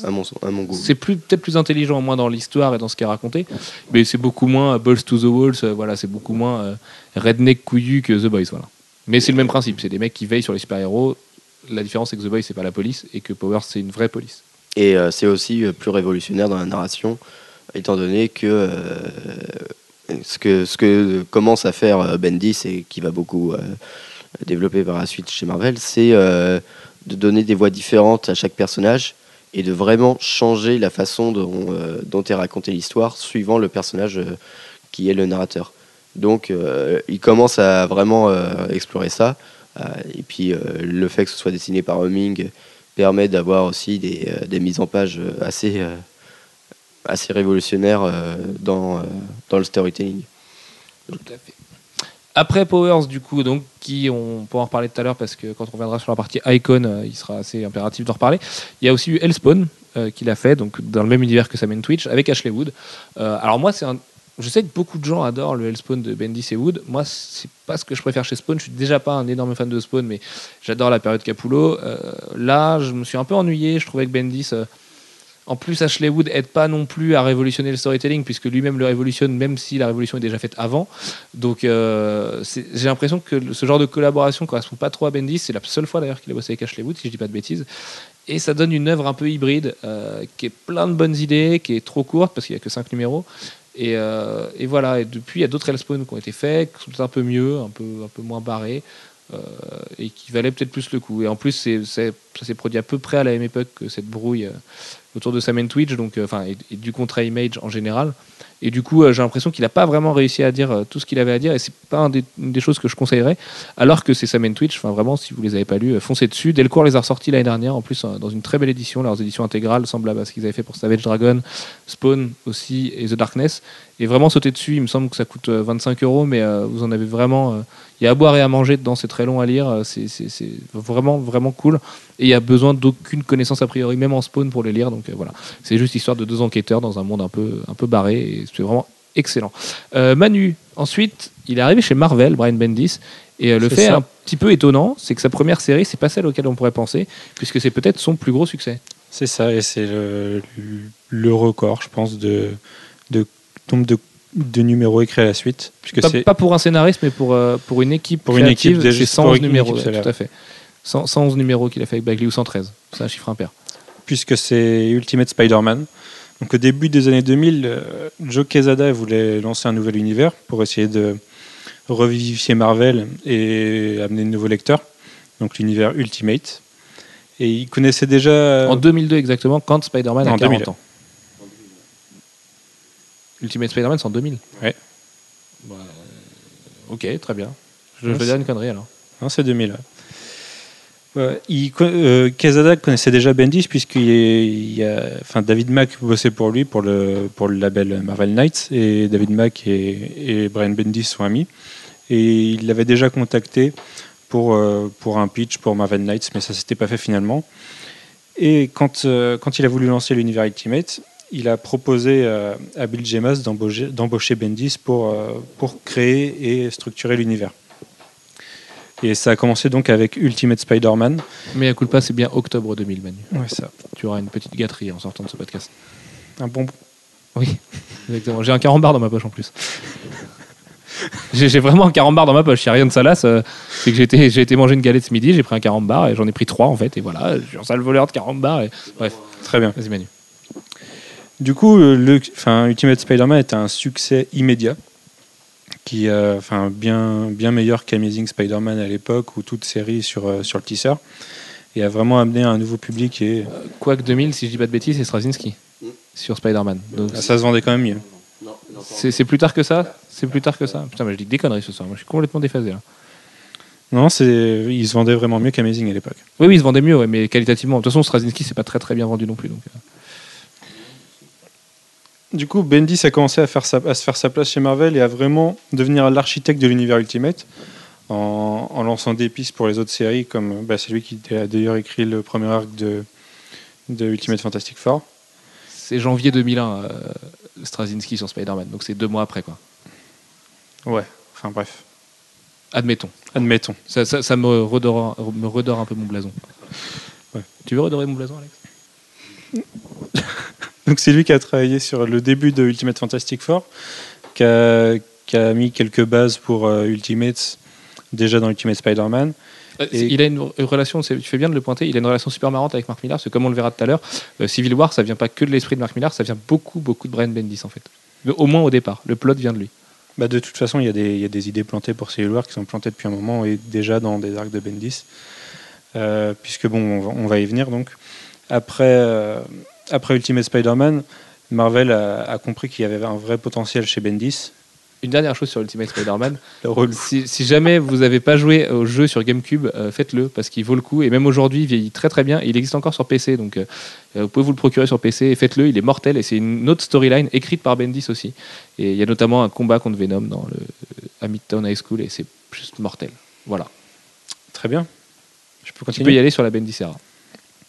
à, mon, à mon goût. c'est peut-être plus intelligent, moins dans l'histoire et dans ce qui est raconté, mais c'est beaucoup moins balls to the walls. voilà, c'est beaucoup moins redneck couillu que The Boys. Voilà. Mais c'est le même principe. C'est des mecs qui veillent sur les super héros. La différence, c'est que The Boys, c'est pas la police et que Powers, c'est une vraie police. Et euh, c'est aussi euh, plus révolutionnaire dans la narration, étant donné que euh, ce que, ce que commence à faire Bendis et qui va beaucoup développer par la suite chez Marvel, c'est de donner des voix différentes à chaque personnage et de vraiment changer la façon dont, est racontée l'histoire suivant le personnage qui est le narrateur. Donc il commence à vraiment explorer ça. Euh, et puis euh, le fait que ce soit dessiné par Homing permet d'avoir aussi des, euh, des mises en page assez, assez révolutionnaires dans, dans le storytelling. Tout à fait. Après Powers, du coup, donc, qui on pourra en reparler tout à l'heure parce que quand on reviendra sur la partie Icon, il sera assez impératif d'en reparler. Il y a aussi eu Hellspawn euh, qu'il a fait, donc dans le même univers que Sam Twitch, avec Ashley Wood. Alors moi, c'est un... je sais que beaucoup de gens adorent le Hellspawn de Bendis et Wood. Moi, c'est pas ce que je préfère chez Spawn. Je suis déjà pas un énorme fan de Spawn, mais j'adore la période Capullo. Euh, là, je me suis un peu ennuyé. Je trouvais que Bendis. euh, en plus, Ashley Wood aide pas non plus à révolutionner le storytelling, puisque lui-même le révolutionne, même si la révolution est déjà faite avant. Donc, euh, j'ai l'impression que ce genre de collaboration correspond pas trop à Bendis. C'est la seule fois d'ailleurs qu'il a bossé avec Ashley Wood, si je dis pas de bêtises. Et ça donne une œuvre un peu hybride, qui est plein de bonnes idées, qui est trop courte, parce qu'il y a que 5 numéros. Et, euh, et voilà, et depuis, il y a d'autres Hellspawn qui ont été faits, qui sont peut-être un peu mieux, un peu, un peu moins barrés, euh, et qui valaient peut-être plus le coup. Et en plus, ça s'est produit à peu près à la même époque que cette brouille euh, autour de Sam Twitch, donc, enfin, et du contrat Image en général. Et du coup, euh, j'ai l'impression qu'il n'a pas vraiment réussi à dire euh, tout ce qu'il avait à dire, et c'est pas une des choses que je conseillerais. Alors que c'est Sam Twitch, enfin vraiment, si vous les avez pas lus, euh, foncez dessus. Delcourt les a ressortis l'année dernière, en plus dans une très belle édition, leurs éditions intégrales, semblables à ce qu'ils avaient fait pour Savage Dragon, Spawn aussi et The Darkness. Et vraiment sauter dessus, il me semble que ça coûte euh, 25 euros, mais vous en avez vraiment. Il y a à boire et à manger dedans, c'est très long à lire, c'est vraiment, vraiment cool. Et il y a besoin d'aucune connaissance a priori, même en Spawn pour les lire. Donc voilà, c'est juste l'histoire de deux enquêteurs dans un monde un peu, un peu barré, c'est vraiment excellent. Euh, Manu, ensuite, il est arrivé chez Marvel, Brian Bendis. Et euh, le fait ça. un petit peu étonnant, c'est que sa première série, c'est pas celle auquel on pourrait penser, puisque c'est peut-être son plus gros succès. C'est ça, et c'est le, le record, je pense, de, de nombre de, de numéros écrits à la suite. Puisque Pas, c'est pas pour un scénariste, mais pour, euh, pour une équipe Pour une équipe, c'est c'est pour 111 une numéros, équipe, ouais, tout à fait. 100 111 numéros qu'il a fait avec Bagley, ou 113. C'est un chiffre impair. puisque c'est Ultimate Spider-Man. Donc au début des années 2000, euh, Joe Quesada voulait lancer un nouvel univers pour essayer de revivifier Marvel et amener de nouveaux lecteurs, donc l'univers Ultimate. Et il connaissait déjà... En 2002 exactement, quand Spider-Man a En 40 2000. ans. Ultimate Spider-Man, c'est en 2000 Ouais. Bah, euh, ok, très bien. Je vais dire une connerie alors. Non, c'est 2000. Ouais, il, co- euh, connaissait déjà Bendis puisqu'il il y a, David Mack bossait pour lui pour le, label Marvel Knights et David Mack et, Brian Bendis sont amis. Et il l'avait déjà contacté pour, euh, pour un pitch pour Marvel Knights mais ça s'était pas fait finalement. Et quand, euh, il a voulu lancer l'univers Ultimate il a proposé euh, à Bill Jemas d'embaucher Bendis euh, pour créer et structurer l'univers et ça a commencé donc avec Ultimate Spider-Man. Mais à culpa, c'est bien octobre 2000, Manu. Ouais, ça. Tu auras une petite gâterie en sortant de ce podcast. Un bon. Oui, exactement. J'ai un carambar dans ma poche en plus. J'ai vraiment un carambar dans ma poche. Il n'y a rien de salace. euh, C'est que j'ai été, manger une galette ce midi, j'ai pris un carambar et j'en ai pris trois en fait. Et voilà, je suis un sale voleur de carambar. Et... Bref, Très bien. vas-y Manu. Du coup, euh, le, Ultimate Spider-Man est un succès immédiat, qui, euh, enfin, bien, bien meilleur qu'Amazing Spider-Man à l'époque ou toute série sur, euh, sur le teaser, et a vraiment amené un nouveau public. Et Quoique 2000, si je dis pas de bêtises, c'est Straczynski sur Spider-Man. Donc ah, ça se vendait quand même mieux. c'est plus tard que ça? C'est plus tard que ça? Putain, mais je dis des conneries ce soir. Moi, je suis complètement déphasé là. Non, c'est, ils se vendaient vraiment mieux qu'Amazing à l'époque. Oui, oui, il se vendait mieux, ouais, mais qualitativement. De toute façon, Straczynski, c'est pas très très bien vendu non plus. Donc, euh. Du coup, Bendis a commencé à, faire sa- à se faire sa place chez Marvel et à vraiment devenir l'architecte de l'univers Ultimate en, en lançant des pistes pour les autres séries, comme bah, c'est lui qui a d'ailleurs écrit le premier arc de, de Ultimate Fantastic Four. C'est janvier 2001, euh, Straczynski sur Spider-Man, donc c'est deux mois après, quoi. Ouais, enfin bref, Admettons. admettons. Ça, ça, ça me, redore, me redore un peu mon blason. Ouais. Tu veux redorer mon blason, Alex? Donc c'est lui qui a travaillé sur le début de Ultimate Fantastic Four, qui a, qui a mis quelques bases pour euh, Ultimates déjà dans Ultimate Spider-Man. Euh, Et- Il a une relation, tu fais bien de le pointer, il a une relation super marrante avec Mark Millar, parce que comme on le verra tout à l'heure, euh, Civil War, ça vient pas que de l'esprit de Mark Millar, ça vient beaucoup, beaucoup de Brian Bendis en fait. Mais au moins au départ, le plot vient de lui. Bah, de toute façon, il y, a des, il y a des idées plantées pour Civil War qui sont plantées depuis un moment et déjà dans des arcs de Bendis. Euh, puisque bon, on va, on va y venir donc. Après, euh, après Ultimate Spider-Man, Marvel a, a compris qu'il y avait un vrai potentiel chez Bendis. Une dernière chose sur Ultimate Spider-Man, si, si jamais vous n'avez pas joué au jeu sur GameCube, euh, faites-le parce qu'il vaut le coup. Et même aujourd'hui, il vieillit très très bien. Il existe encore sur PC, donc euh, vous pouvez vous le procurer sur PC et faites-le. Il est mortel et c'est une autre storyline écrite par Bendis aussi. Et il y a notamment un combat contre Venom dans le à Midtown High School et c'est juste mortel. Voilà. Très bien. Je peux Tu continuer peux y aller sur la Bendicera.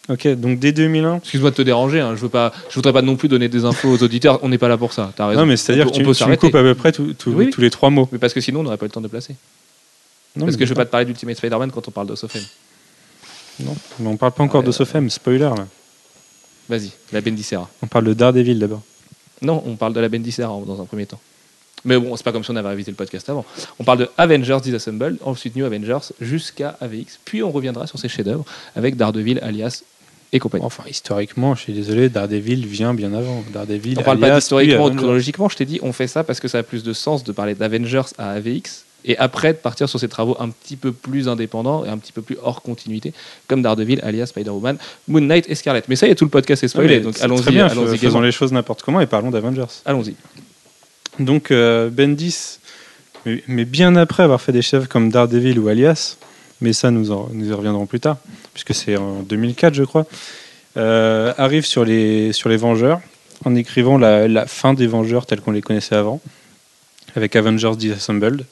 Ok, donc dès 2001. Excuse-moi de te déranger. hein, je veux pas, je voudrais pas non plus donner des infos aux auditeurs. On n'est pas là pour ça. T'as raison. Non, mais c'est-à-dire que tu, on peut tu me coupes à peu près tout- tout- Oui, oui. tous les trois mots. Mais parce que sinon, on n'aurait pas le temps de placer. Non, parce que je veux pas te parler d'Ultimate Spider-Man quand on parle d'Osofem. Non, mais on parle pas encore Euh, de Sofem, spoiler là. Vas-y, la Bendicera. On parle de Daredevil d'abord. Non, on parle de la Bendicera en- dans un premier temps. Mais bon, c'est pas comme si on avait révisé le podcast avant. On parle de Avengers Disassembled, ensuite New Avengers, jusqu'à AVX. Puis on reviendra sur ses chefs-d'œuvre avec Daredevil, alias et compagnie. Enfin, historiquement, je suis désolé, Daredevil vient bien avant. Daredevil, On parle pas d'historiquement ou Avengers. chronologiquement, je t'ai dit, on fait ça parce que ça a plus de sens de parler d'Avengers à AVX et après de partir sur ces travaux un petit peu plus indépendants et un petit peu plus hors continuité, comme Daredevil, alias Spider-Woman, Moon Knight et Scarlet. Mais ça y est, tout le podcast est Non, spoilé, donc allons-y, très bien, allons-y faisons les choses n'importe comment et parlons d'Avengers. Allons-y. Donc euh, Bendis, mais, mais bien après avoir fait des chefs comme Daredevil ou Alias, mais ça nous, nous y reviendrons plus tard, puisque c'est en 2004 je crois, euh, arrive sur les, sur les Vengeurs en écrivant la, la fin des Vengeurs tels qu'on les connaissait avant, avec Avengers Disassembled,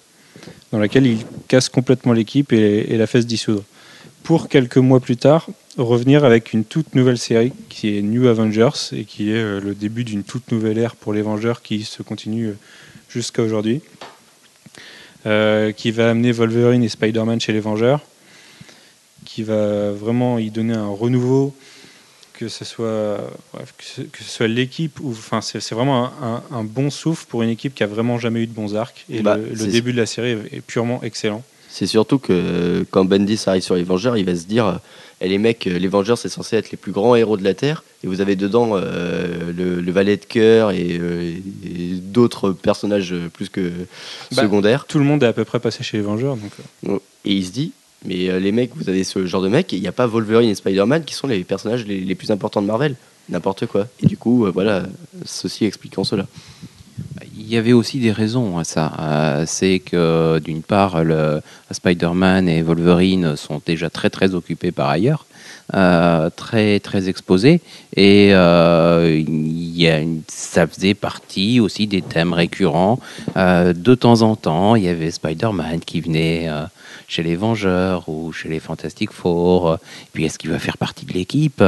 dans laquelle il casse complètement l'équipe et, et la fait se dissoudre. Pour quelques mois plus tard, revenir avec une toute nouvelle série qui est New Avengers et qui est euh, le début d'une toute nouvelle ère pour les Vengeurs qui se continue euh, jusqu'à aujourd'hui. Euh, qui va amener Wolverine et Spider-Man chez les Vengeurs, qui va vraiment y donner un renouveau, que ce soit, bref, que ce, que ce soit l'équipe, ou enfin c'est vraiment un, un- un bon souffle pour une équipe qui a vraiment jamais eu de bons arcs. Et Bah, le, début de la série est purement excellent. C'est surtout que euh, quand Bendis arrive sur les Vengeurs, il va se dire euh, Eh, les mecs, les Vengeurs, c'est censé être les plus grands héros de la Terre. Et vous avez dedans euh, le, le valet de cœur et, euh, et d'autres personnages euh, plus que Bah, secondaires. Tout le monde est à peu près passé chez les Vengeurs. Donc, euh, Et il se dit Mais euh, les mecs, vous avez ce genre de mecs, il n'y a pas Wolverine et Spider-Man qui sont les personnages les, les plus importants de Marvel. N'importe quoi. Et du coup, voilà, ceci expliquant cela. Il y avait aussi des raisons à ça. Euh, c'est que d'une part, le, Spider-Man et Wolverine sont déjà très très occupés par ailleurs, euh, très très exposés, et euh, y a ça faisait partie aussi des thèmes récurrents. Euh, de temps en temps, il y avait Spider-Man qui venait chez les Vengeurs ou chez les Fantastic Four. Puis est-ce qu'il va faire partie de l'équipe?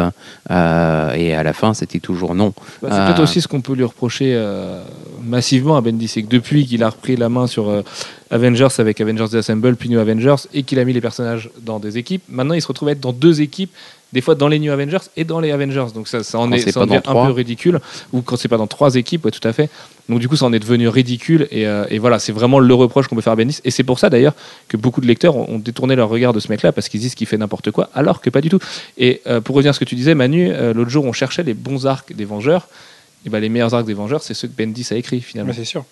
Euh, Et à la fin, c'était toujours non. Bah, c'est Ah. peut-être aussi ce qu'on peut lui reprocher euh, massivement à Bendis, c'est que depuis qu'il a repris la main sur euh, Avengers avec Avengers Assemble puis New Avengers et qu'il a mis les personnages dans des équipes, maintenant il se retrouve à être dans deux équipes, des fois dans les New Avengers et dans les Avengers. Donc ça, ça en Quand est, c'est ça pas en devient dans un peu ridicule, ou quand c'est pas dans trois équipes, ouais, tout à fait. Donc du coup, ça en est devenu ridicule et, euh, et voilà, c'est vraiment le reproche qu'on peut faire à Bendis. Et c'est pour ça d'ailleurs que beaucoup de lecteurs ont, ont détourné leur regard de ce mec-là parce qu'ils disent qu'il fait n'importe quoi, alors que pas du tout. Et euh, pour revenir à ce que tu disais, Manu, euh, l'autre jour, on cherchait les bons arcs des Vengeurs. Et ben, les meilleurs arcs des Vengeurs, c'est ceux que Bendis a écrits finalement. c'est sûr.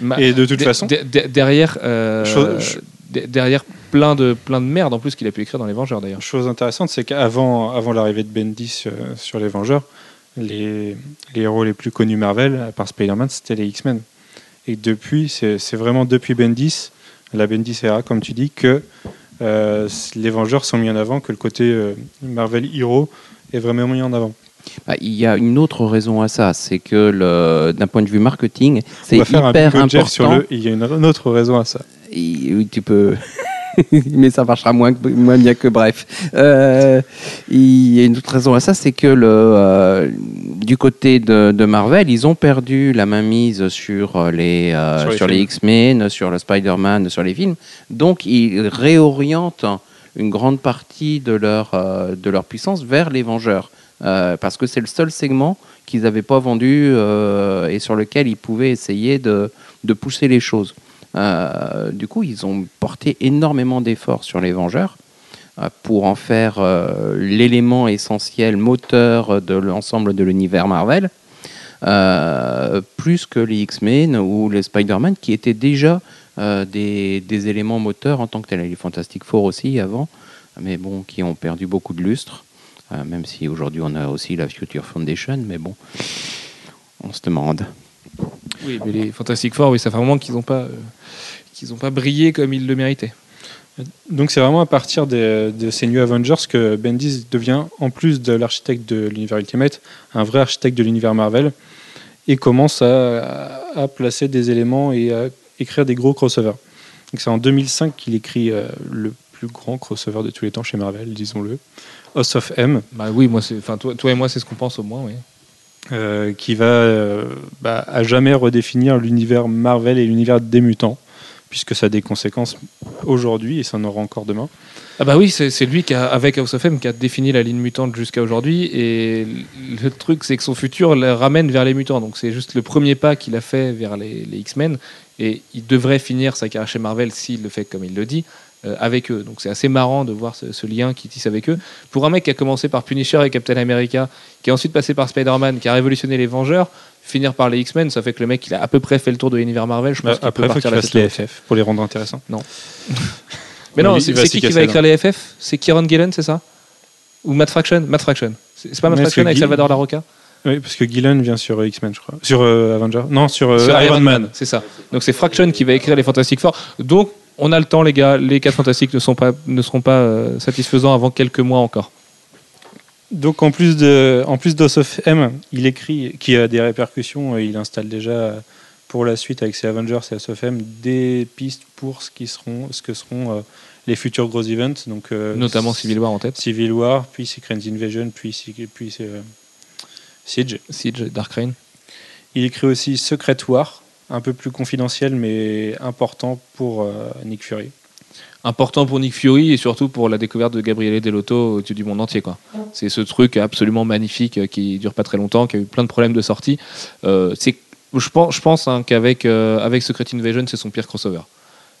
Ma- Et de toute de- façon, de- de- derrière, euh, Chose- derrière plein de plein de merde en plus qu'il a pu écrire dans les Vengeurs d'ailleurs. chose intéressante, c'est qu'avant avant l'arrivée de Bendis euh, sur les Vengeurs, les, héros les plus connus Marvel, à part Spider-Man, c'était les X-Men. Et depuis, c'est c'est vraiment depuis Bendis, la Bendis era, comme tu dis, que euh, les Vengeurs sont mis en avant, que le côté euh, Marvel Hero est vraiment mis en avant. Bah, il y a une autre raison à ça, c'est que d'un point de vue marketing, c'est On va faire un hyper Jeff important. sur le. Il y a une, une autre raison à ça. Et- oui, tu peux. Mais ça marchera moins, que- moins bien que bref. Euh, il y a une autre raison à ça, c'est que le, euh, du côté de, de Marvel, ils ont perdu la mainmise sur les, euh, Sur les sur les. X-Men, sur le Spider-Man, sur les films. Donc ils réorientent une grande partie de leur, euh, de leur puissance vers les Vengeurs. Euh, parce que c'est le seul segment qu'ils n'avaient pas vendu euh, et sur lequel ils pouvaient essayer de, pousser les choses. Euh, du coup, ils ont porté énormément d'efforts sur les Vengeurs pour en faire l'élément essentiel, moteur de l'ensemble de l'univers Marvel, plus que les X-Men ou les Spider-Man, qui étaient déjà des, des éléments moteurs en tant que tels. Les Fantastic Four aussi avant, mais bon, qui ont perdu beaucoup de lustre, même si aujourd'hui on a aussi la Future Foundation, mais bon, on se demande. Oui, mais les Fantastic Four, oui, ça fait un moment qu'ils n'ont pas, euh, qu'ils n'ont pas brillé comme ils le méritaient. Donc c'est vraiment à partir de ces New Avengers que Bendis devient, en plus de l'architecte de l'univers Ultimate, un vrai architecte de l'univers Marvel et commence à, à placer des éléments et à écrire des gros crossovers. Donc c'est en 2005 qu'il écrit euh, le plus grand crossover de tous les temps chez Marvel, disons-le, House of M, Bah oui, moi, enfin, toi, toi et moi, c'est ce qu'on pense au moins, oui. euh, qui va euh, bah, à jamais redéfinir l'univers Marvel et l'univers des mutants, puisque ça a des conséquences aujourd'hui et ça en aura encore demain. Ah bah oui, c'est, lui qui a, avec House of M qui a défini la ligne mutante jusqu'à aujourd'hui. Et le truc, c'est que son futur le ramène vers les mutants. Donc c'est juste le premier pas qu'il a fait vers les, les X-Men. Et il devrait finir sa carrière chez Marvel s'il le fait comme il le dit. Euh, avec eux. Donc c'est assez marrant de voir ce, ce lien qui tisse avec eux. Pour un mec qui a commencé par Punisher et Captain America, qui est ensuite passé par Spider-Man, qui a révolutionné les Vengeurs, finir par les X-Men, ça fait que le mec il a à peu près fait le tour de l'univers Marvel. Je pense Bah, qu'il après, peut il faut partir qu'il la fasse les FF pour les rendre intéressants. mais non, c'est qui qui va écrire les FF C'est Kieron Gillen, c'est ça? Ou Matt Fraction? Matt Fraction. C'est c'est pas Matt Mais Fraction avec Salvador Larocca? Oui, parce que Gillen vient sur euh, X-Men, je crois. Sur euh, Avenger. Non, sur, euh, Sur Iron, Man. C'est ça. Donc c'est Fraction qui va écrire les Fantastic Four. Donc on a le temps, les gars. Les 4 Fantastiques ne, sont pas, ne seront pas euh, satisfaisants avant quelques mois encore. Donc en plus de, en plus M, il écrit, qui a des répercussions, et il installe déjà euh, pour la suite avec ses Avengers et House of M des pistes pour ce qui seront, ce que seront euh, les futurs gros events. Donc euh, Notamment Civil War en tête. Civil War, puis Secret Invasion, puis puis euh, Siege. Siege, Dark Reign. Il écrit aussi Secret War, un peu plus confidentiel mais important pour euh, Nick Fury. Important pour Nick Fury et surtout pour la découverte de Gabriele Delotto au-dessus du monde entier. quoi. C'est ce truc absolument magnifique euh, qui dure pas très longtemps, qui a eu plein de problèmes de sortie. Euh, c'est, je pense, je pense hein, qu'avec euh, avec Secret Invasion, c'est son pire crossover.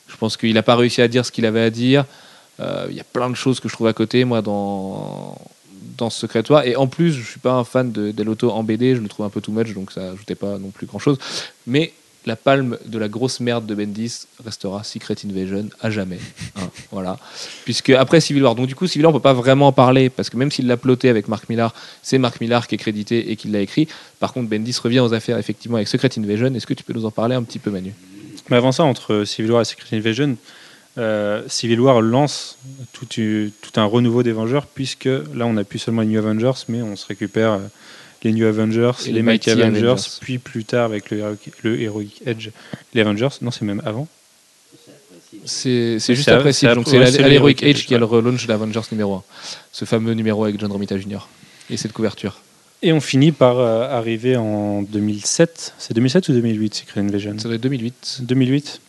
Je pense qu'il n'a pas réussi à dire ce qu'il avait à dire. Euh, Il y a plein de choses que je trouve à côté, moi, dans, dans ce Secret War. Et en plus, je suis pas un fan de Delotto en BD, je le trouve un peu too much, donc ça ajoutait pas non plus grand-chose. Mais la palme de la grosse merde de Bendis restera Secret Invasion à jamais. Hein, voilà. Puisque après Civil War, donc du coup Civil War on peut pas vraiment en parler parce que même s'il l'a ploté avec Mark Millar, c'est Mark Millar qui est crédité et qui l'a écrit. Par contre Bendis revient aux affaires effectivement avec Secret Invasion. Est-ce que tu peux nous en parler un petit peu Manu? Mais avant ça, entre Civil War et Secret Invasion, euh, Civil War lance tout, u- tout un renouveau des Vengeurs, puisque là, on n'a plus seulement les New Avengers, mais on se récupère euh, les New Avengers, Et les, Mighty Mighty Avengers, Avengers. puis plus tard avec le, Heroic- le Heroic Edge, les Avengers. Non, c'est même avant. C'est juste après Civil, donc c'est ouais, l'Heroic Age qui est le relaunch d'Avengers numéro 1. Ce fameux numéro avec John Romita Jr. Et cette couverture. Et on finit par euh, arriver en 2007. C'est 2007 ou 2008, Secret Invasion Ça doit être 2008. 2008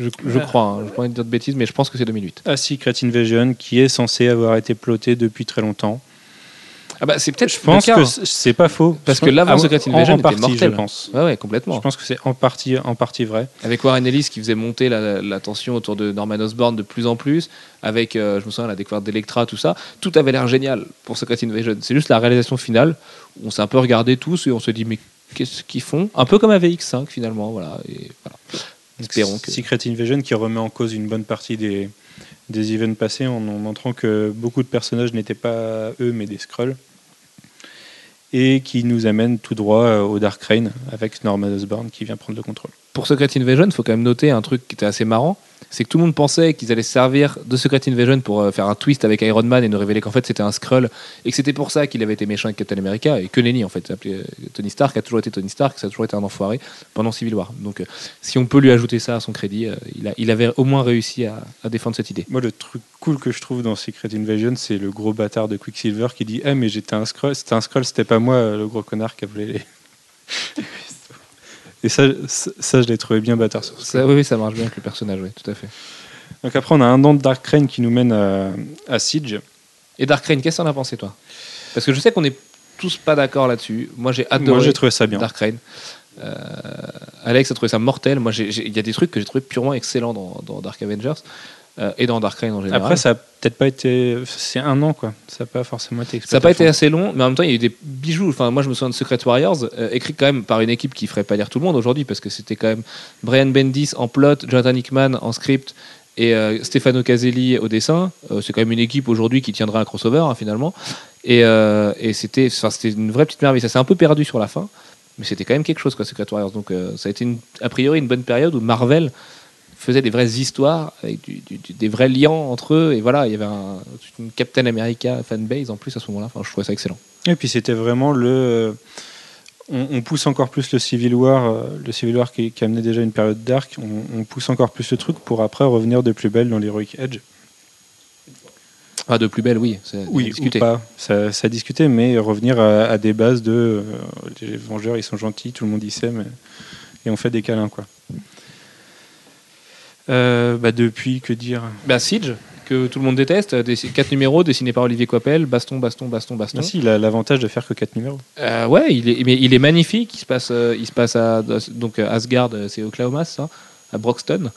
Je, je crois, hein. je de dire de bêtises, mais je pense que c'est 2008. à Secret Invasion, qui est censé avoir été ploté depuis très longtemps. Ah bah c'est peut-être Je pense cas, que hein. c'est pas faux. Parce Je que l'avant Secret Invasion en était partie, mortel. je pense. Ouais, ouais, Je complètement. pense que c'est en partie, en partie vrai. Avec Warren Ellis qui faisait monter la, la tension autour de Norman Osborn de plus en plus, avec, euh, je me souviens, la découverte d'Electra, tout ça, tout avait l'air génial pour Secret Invasion. C'est juste la réalisation finale, où on s'est un peu regardé tous et on se dit, mais qu'est-ce qu'ils font? Un peu comme avec X5 finalement, voilà. Et voilà. Espérons que. Secret Invasion qui remet en cause une bonne partie des, des events passés en, en montrant que beaucoup de personnages n'étaient pas eux mais des Skrulls. Et qui nous amène tout droit euh, au Dark Reign avec Norman Osborn qui vient prendre le contrôle. Pour Secret Invasion, il faut quand même noter un truc qui était assez marrant, c'est que tout le monde pensait qu'ils allaient se servir de Secret Invasion pour euh, faire un twist avec Iron Man et nous révéler qu'en fait c'était un Skrull et que c'était pour ça qu'il avait été méchant avec Captain America et que nenni en fait. S'appelait, euh, Tony Stark a toujours été Tony Stark, ça a toujours été un enfoiré pendant Civil War. Donc euh, si on peut lui ajouter ça à son crédit, euh, il, a, il avait au moins réussi à, à défendre cette idée. Moi, le truc cool que je trouve dans Secret Invasion, c'est le gros bâtard de Quicksilver qui dit Eh, mais j'étais un scroll, c'était un scroll, c'était pas moi, le gros connard qui a volé les. Et ça, ça, je l'ai trouvé bien bâtard sur Ça, oui, ça marche bien avec le personnage, oui, tout à fait. Donc après, on a un an de Dark Reign qui nous mène à, à Siege. Et Dark Reign, qu'est-ce que t'en as pensé toi? Parce que je sais qu'on est tous pas d'accord là-dessus. Moi j'ai adoré Moi, j'ai trouvé ça bien. Dark Reign. Euh, Alex a trouvé ça mortel. Moi, il y a des trucs que j'ai trouvé purement excellents dans, dans Dark Avengers euh, et dans Dark Reign en général. Après, ça a peut-être pas été. C'est un an, quoi. Ça n'a pas forcément été Ça n'a pas été assez long, mais en même temps, il y a eu des bijoux. Enfin, moi, je me souviens de Secret Warriors, euh, écrit quand même par une équipe qui ferait pas lire tout le monde aujourd'hui, parce que c'était quand même Brian Bendis en plot, Jonathan Hickman en script et euh, Stefano Caselli au dessin. C'est quand même une équipe aujourd'hui qui tiendra un crossover, hein, finalement. Et, et c'était enfin, c'était une vraie petite merveille. Ça s'est un peu perdu sur la fin, mais c'était quand même quelque chose, quoi, Secret Warriors. Donc, euh, ça a été une- a priori une bonne période où Marvel faisait des vraies histoires avec du- du- du- des vrais liens entre eux et voilà il y avait un- une Captain America fanbase en plus à ce moment-là enfin, je trouvais ça excellent Et puis c'était vraiment le. euh, On, on pousse encore plus le Civil War, euh, le Civil War qui, qui amenait déjà une période dark. On, on pousse encore plus le truc pour après revenir de plus belle dans l'Heroic Edge. Ah, de plus belle, oui, Oui, discuté. ou pas. Ça, ça a discuté, mais revenir à, à des bases de euh, les Vengeurs, ils sont gentils, tout le monde y sait, mais- et on fait des câlins, quoi. Euh, bah depuis, que dire? Bah, Siege, que tout le monde déteste, des, quatre numéros dessinés par Olivier Coppel, baston, baston, baston, baston. Ah si, il a l'avantage de faire que 4 numéros. Euh, ouais, il est, mais il est magnifique. Il se passe, euh, il se passe à donc Asgard, c'est Oklahoma, ça, à Broxton.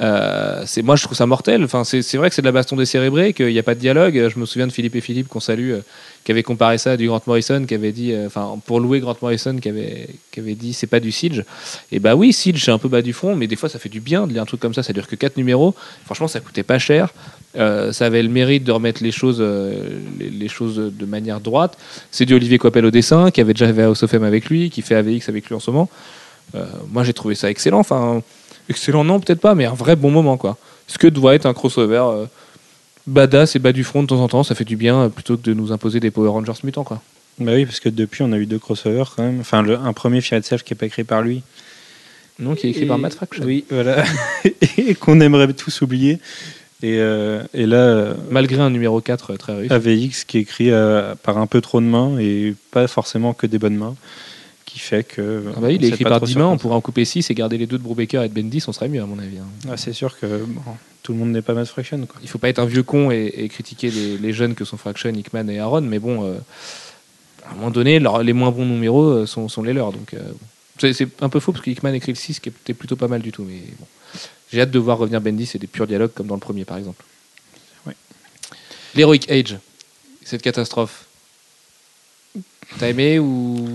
Euh, c'est moi, je trouve ça mortel. Enfin, c'est vrai que c'est de la baston décérébrée, qu'il n'y a pas de dialogue. Je me souviens de Philippe et Philippe qu'on salue, euh, qui avait comparé ça à du Grant Morrison, qui avait dit, euh, enfin, pour louer Grant Morrison, qui avait, qui avait dit, c'est pas du Siege. Et bah oui, Siege, c'est un peu bas du front, mais des fois, ça fait du bien de lire un truc comme ça. Ça dure que 4 numéros. Franchement, ça coûtait pas cher. Ça avait le mérite de remettre les choses, les, choses de manière droite. C'est du Olivier Coppel au dessin, qui avait déjà fait House of avec lui, qui fait AVX avec lui en ce moment. Moi, j'ai trouvé ça excellent. Enfin, excellent, non, peut-être pas, mais un vrai bon moment, quoi. Ce que doit être un crossover euh, badass et bas du front de temps en temps, ça fait du bien euh, plutôt que de nous imposer des Power Rangers mutants, quoi. Bah oui, parce que depuis, on a eu deux crossovers quand même. Enfin, le- un premier Fear Itself qui n'est pas écrit par lui. Non, qui est écrit par Matt Fraction. Oui, voilà. et qu'on aimerait tous oublier. Et, euh, et là, euh, Malgré un numéro 4 euh, très réussi. AVX qui est écrit par un peu trop de mains et pas forcément que des bonnes mains, qui fait que. Ah bah oui, il est écrit par trop 10 sur mains, quoi on pourrait en couper 6 et garder les deux de Brubaker et de Bendis, on serait mieux à mon avis. hein. Ah, c'est sûr que bon, tout le monde n'est pas Matt Fraction. Quoi. Il faut pas être un vieux con et, et critiquer les, les jeunes que sont Fraction, Hickman et Aaron, mais bon, euh, à un moment donné, leur- les moins bons numéros euh, sont, sont les leurs. Donc, euh, c'est, c'est un peu faux parce que Hickman écrit le 6 qui était plutôt pas mal du tout. Mais bon. J'ai hâte de voir revenir Bendis et des purs dialogues comme dans le premier par exemple. Ouais. L'Heroic Age, cette catastrophe. T'as aimé ou.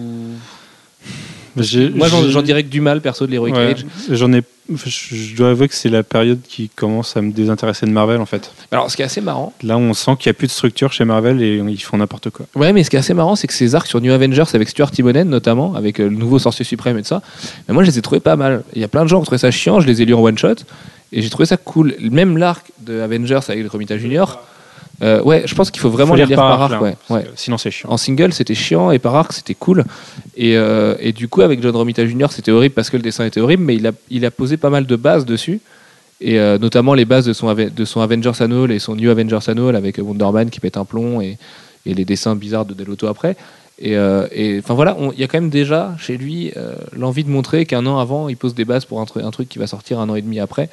Moi j'en, dirais que du mal perso de l'Heroic ouais, Age. J'en ai. Je je dois avouer que c'est la période qui commence à me désintéresser de Marvel en fait. Alors ce qui est assez marrant, Là, on sent qu'il n'y a plus de structure chez Marvel et ils font n'importe quoi. Ouais, mais ce qui est assez marrant, c'est que ces arcs sur New Avengers avec Stuart Timonen notamment, avec euh, le nouveau sorcier suprême et tout ça, mais moi je les ai trouvés pas mal. Il y a plein de gens qui ont trouvé ça chiant, je les ai lus en one shot, et j'ai trouvé ça cool. Même l'arc de Avengers avec le Romita Junior, euh, ouais, je pense qu'il faut vraiment Faut les lire par arc. là, ouais, Sinon, c'est chiant. En single, c'était chiant, et par arc, c'était cool. Et, euh, et du coup, avec John Romita Jr., c'était horrible parce que le dessin était horrible, mais il a, il a posé pas mal de bases dessus. Et euh, notamment les bases de son, de son Avengers Annual et son New Avengers Annual avec Wonder Man qui pète un plomb et, et les dessins bizarres de Delotto après. Et enfin voilà, il y a quand même déjà chez lui l'envie de montrer qu'un an avant, il pose des bases pour un, un truc qui va sortir un an et demi après.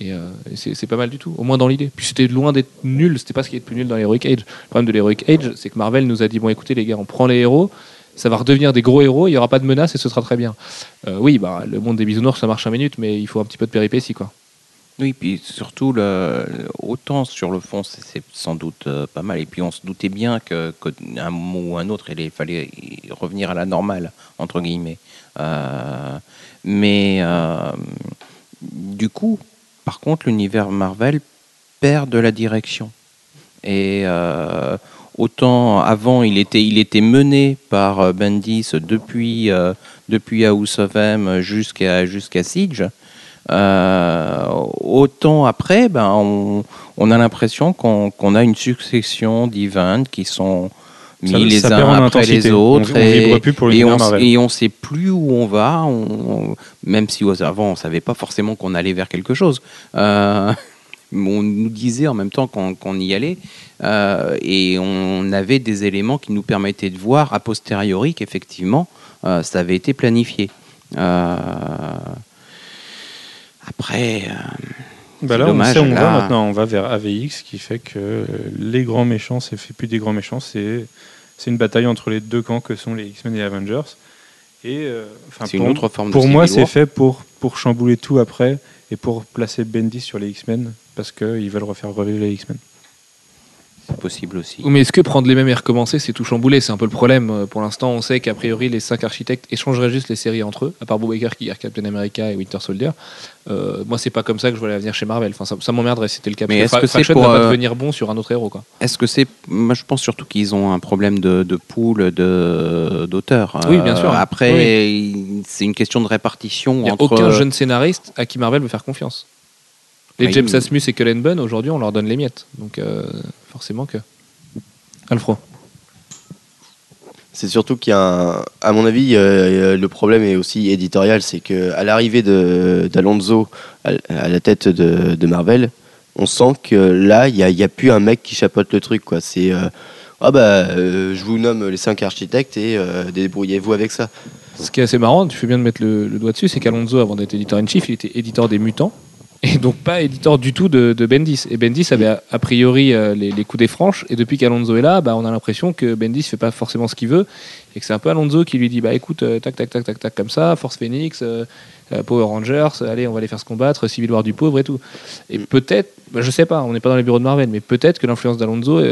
Et, euh, c'est pas mal du tout, au moins dans l'idée. Puis c'était loin d'être nul, c'était pas ce qui est le plus nul dans l'Heroic Age. Le problème de l'Heroic Age, c'est que Marvel nous a dit bon écoutez les gars, on prend les héros, ça va redevenir des gros héros, il y aura pas de menaces et ce sera très bien. Euh, oui, bah, le monde des bisounours ça marche 5 minutes, mais il faut un petit peu de péripéties quoi. Oui, puis surtout, autant sur le fond, c'est sans doute euh, pas mal. Et puis on se doutait bien que, que un moment ou un autre, il fallait revenir à la normale, entre guillemets. Mais du coup, par contre, l'univers Marvel perd de la direction. Et euh, autant avant, il était, il était mené par euh, Bendis depuis, euh, depuis House of M jusqu'à jusqu'à Siege. Euh, autant après, ben, on, on a l'impression qu'on a une succession d'events qui sont mis Ça- les ça uns après intensité. les autres. On- on et- vibre plus pour et on, et on sait plus où on va, on- même si avant on savait pas forcément qu'on allait vers quelque chose. Euh, on nous disait en même temps qu'on qu'on y allait euh, et on avait des éléments qui nous permettaient de voir a posteriori qu'effectivement euh, ça avait été planifié. Euh, après, Bah là, dommage, on sait où on là. va maintenant. On va vers AVX, qui fait que les grands méchants, c'est fait plus des grands méchants, c'est c'est une bataille entre les deux camps que sont les X-Men et les Avengers. Et euh, c'est une pour, autre forme de pour moi, c'est fait pour pour chambouler tout après et pour placer Bendy sur les X-Men parce qu'ils veulent refaire revivre les X-Men. Possible aussi. Mais est-ce que prendre les mêmes et recommencer, c'est tout chambouler C'est un peu le problème. Euh, Pour l'instant, on sait qu'a priori, les cinq architectes échangeraient juste les séries entre eux, à part Bob Baker qui gère Captain America et Winter Soldier. Euh, moi, c'est pas comme ça que je vois l'avenir chez Marvel. Enfin, ça, ça m'emmerderait si c'était le cas. Mais est-ce que c'est pour, va pas euh, devenir bon sur un autre héros, quoi. Est-ce que c'est. Moi, je pense surtout qu'ils ont un problème de, de pool de- d'auteurs. Oui, bien sûr. Après, c'est une question de répartition Il n'y a entre. aucun jeune scénariste à qui Marvel veut faire confiance. Les James Asmus et Cullen Bunn, aujourd'hui, on leur donne les miettes. Donc, euh, forcément que. Alfro. C'est surtout qu'il y a, un- à mon avis, euh, le problème est aussi éditorial, c'est que à l'arrivée de- d'Alonso à, à la tête de, de Marvel, on sent que là, il n'y a, il y a plus un mec qui chapeaute le truc. quoi. C'est euh, ah bah, euh, je vous nomme les cinq architectes et euh, débrouillez-vous avec ça. Ce qui est assez marrant, tu fais bien de mettre le, le doigt dessus, c'est qu'Alonso, avant d'être éditeur in chief, il était éditeur des Mutants. Et donc pas éditeur du tout de, Bendis. Et Bendis avait a, a priori euh, les, les coups des franches. Et depuis qu'Alonso est là, bah, on a l'impression que Bendis fait pas forcément ce qu'il veut. Et que c'est un peu Alonso qui lui dit bah écoute, euh, tac, tac, tac, tac, tac, comme ça, Force Phoenix, euh, Power Rangers, allez, on va les faire se combattre, Civil War du pauvre et tout. Et peut-être, bah, je sais pas, on n'est pas dans les bureaux de Marvel, mais peut-être que l'influence d'Alonso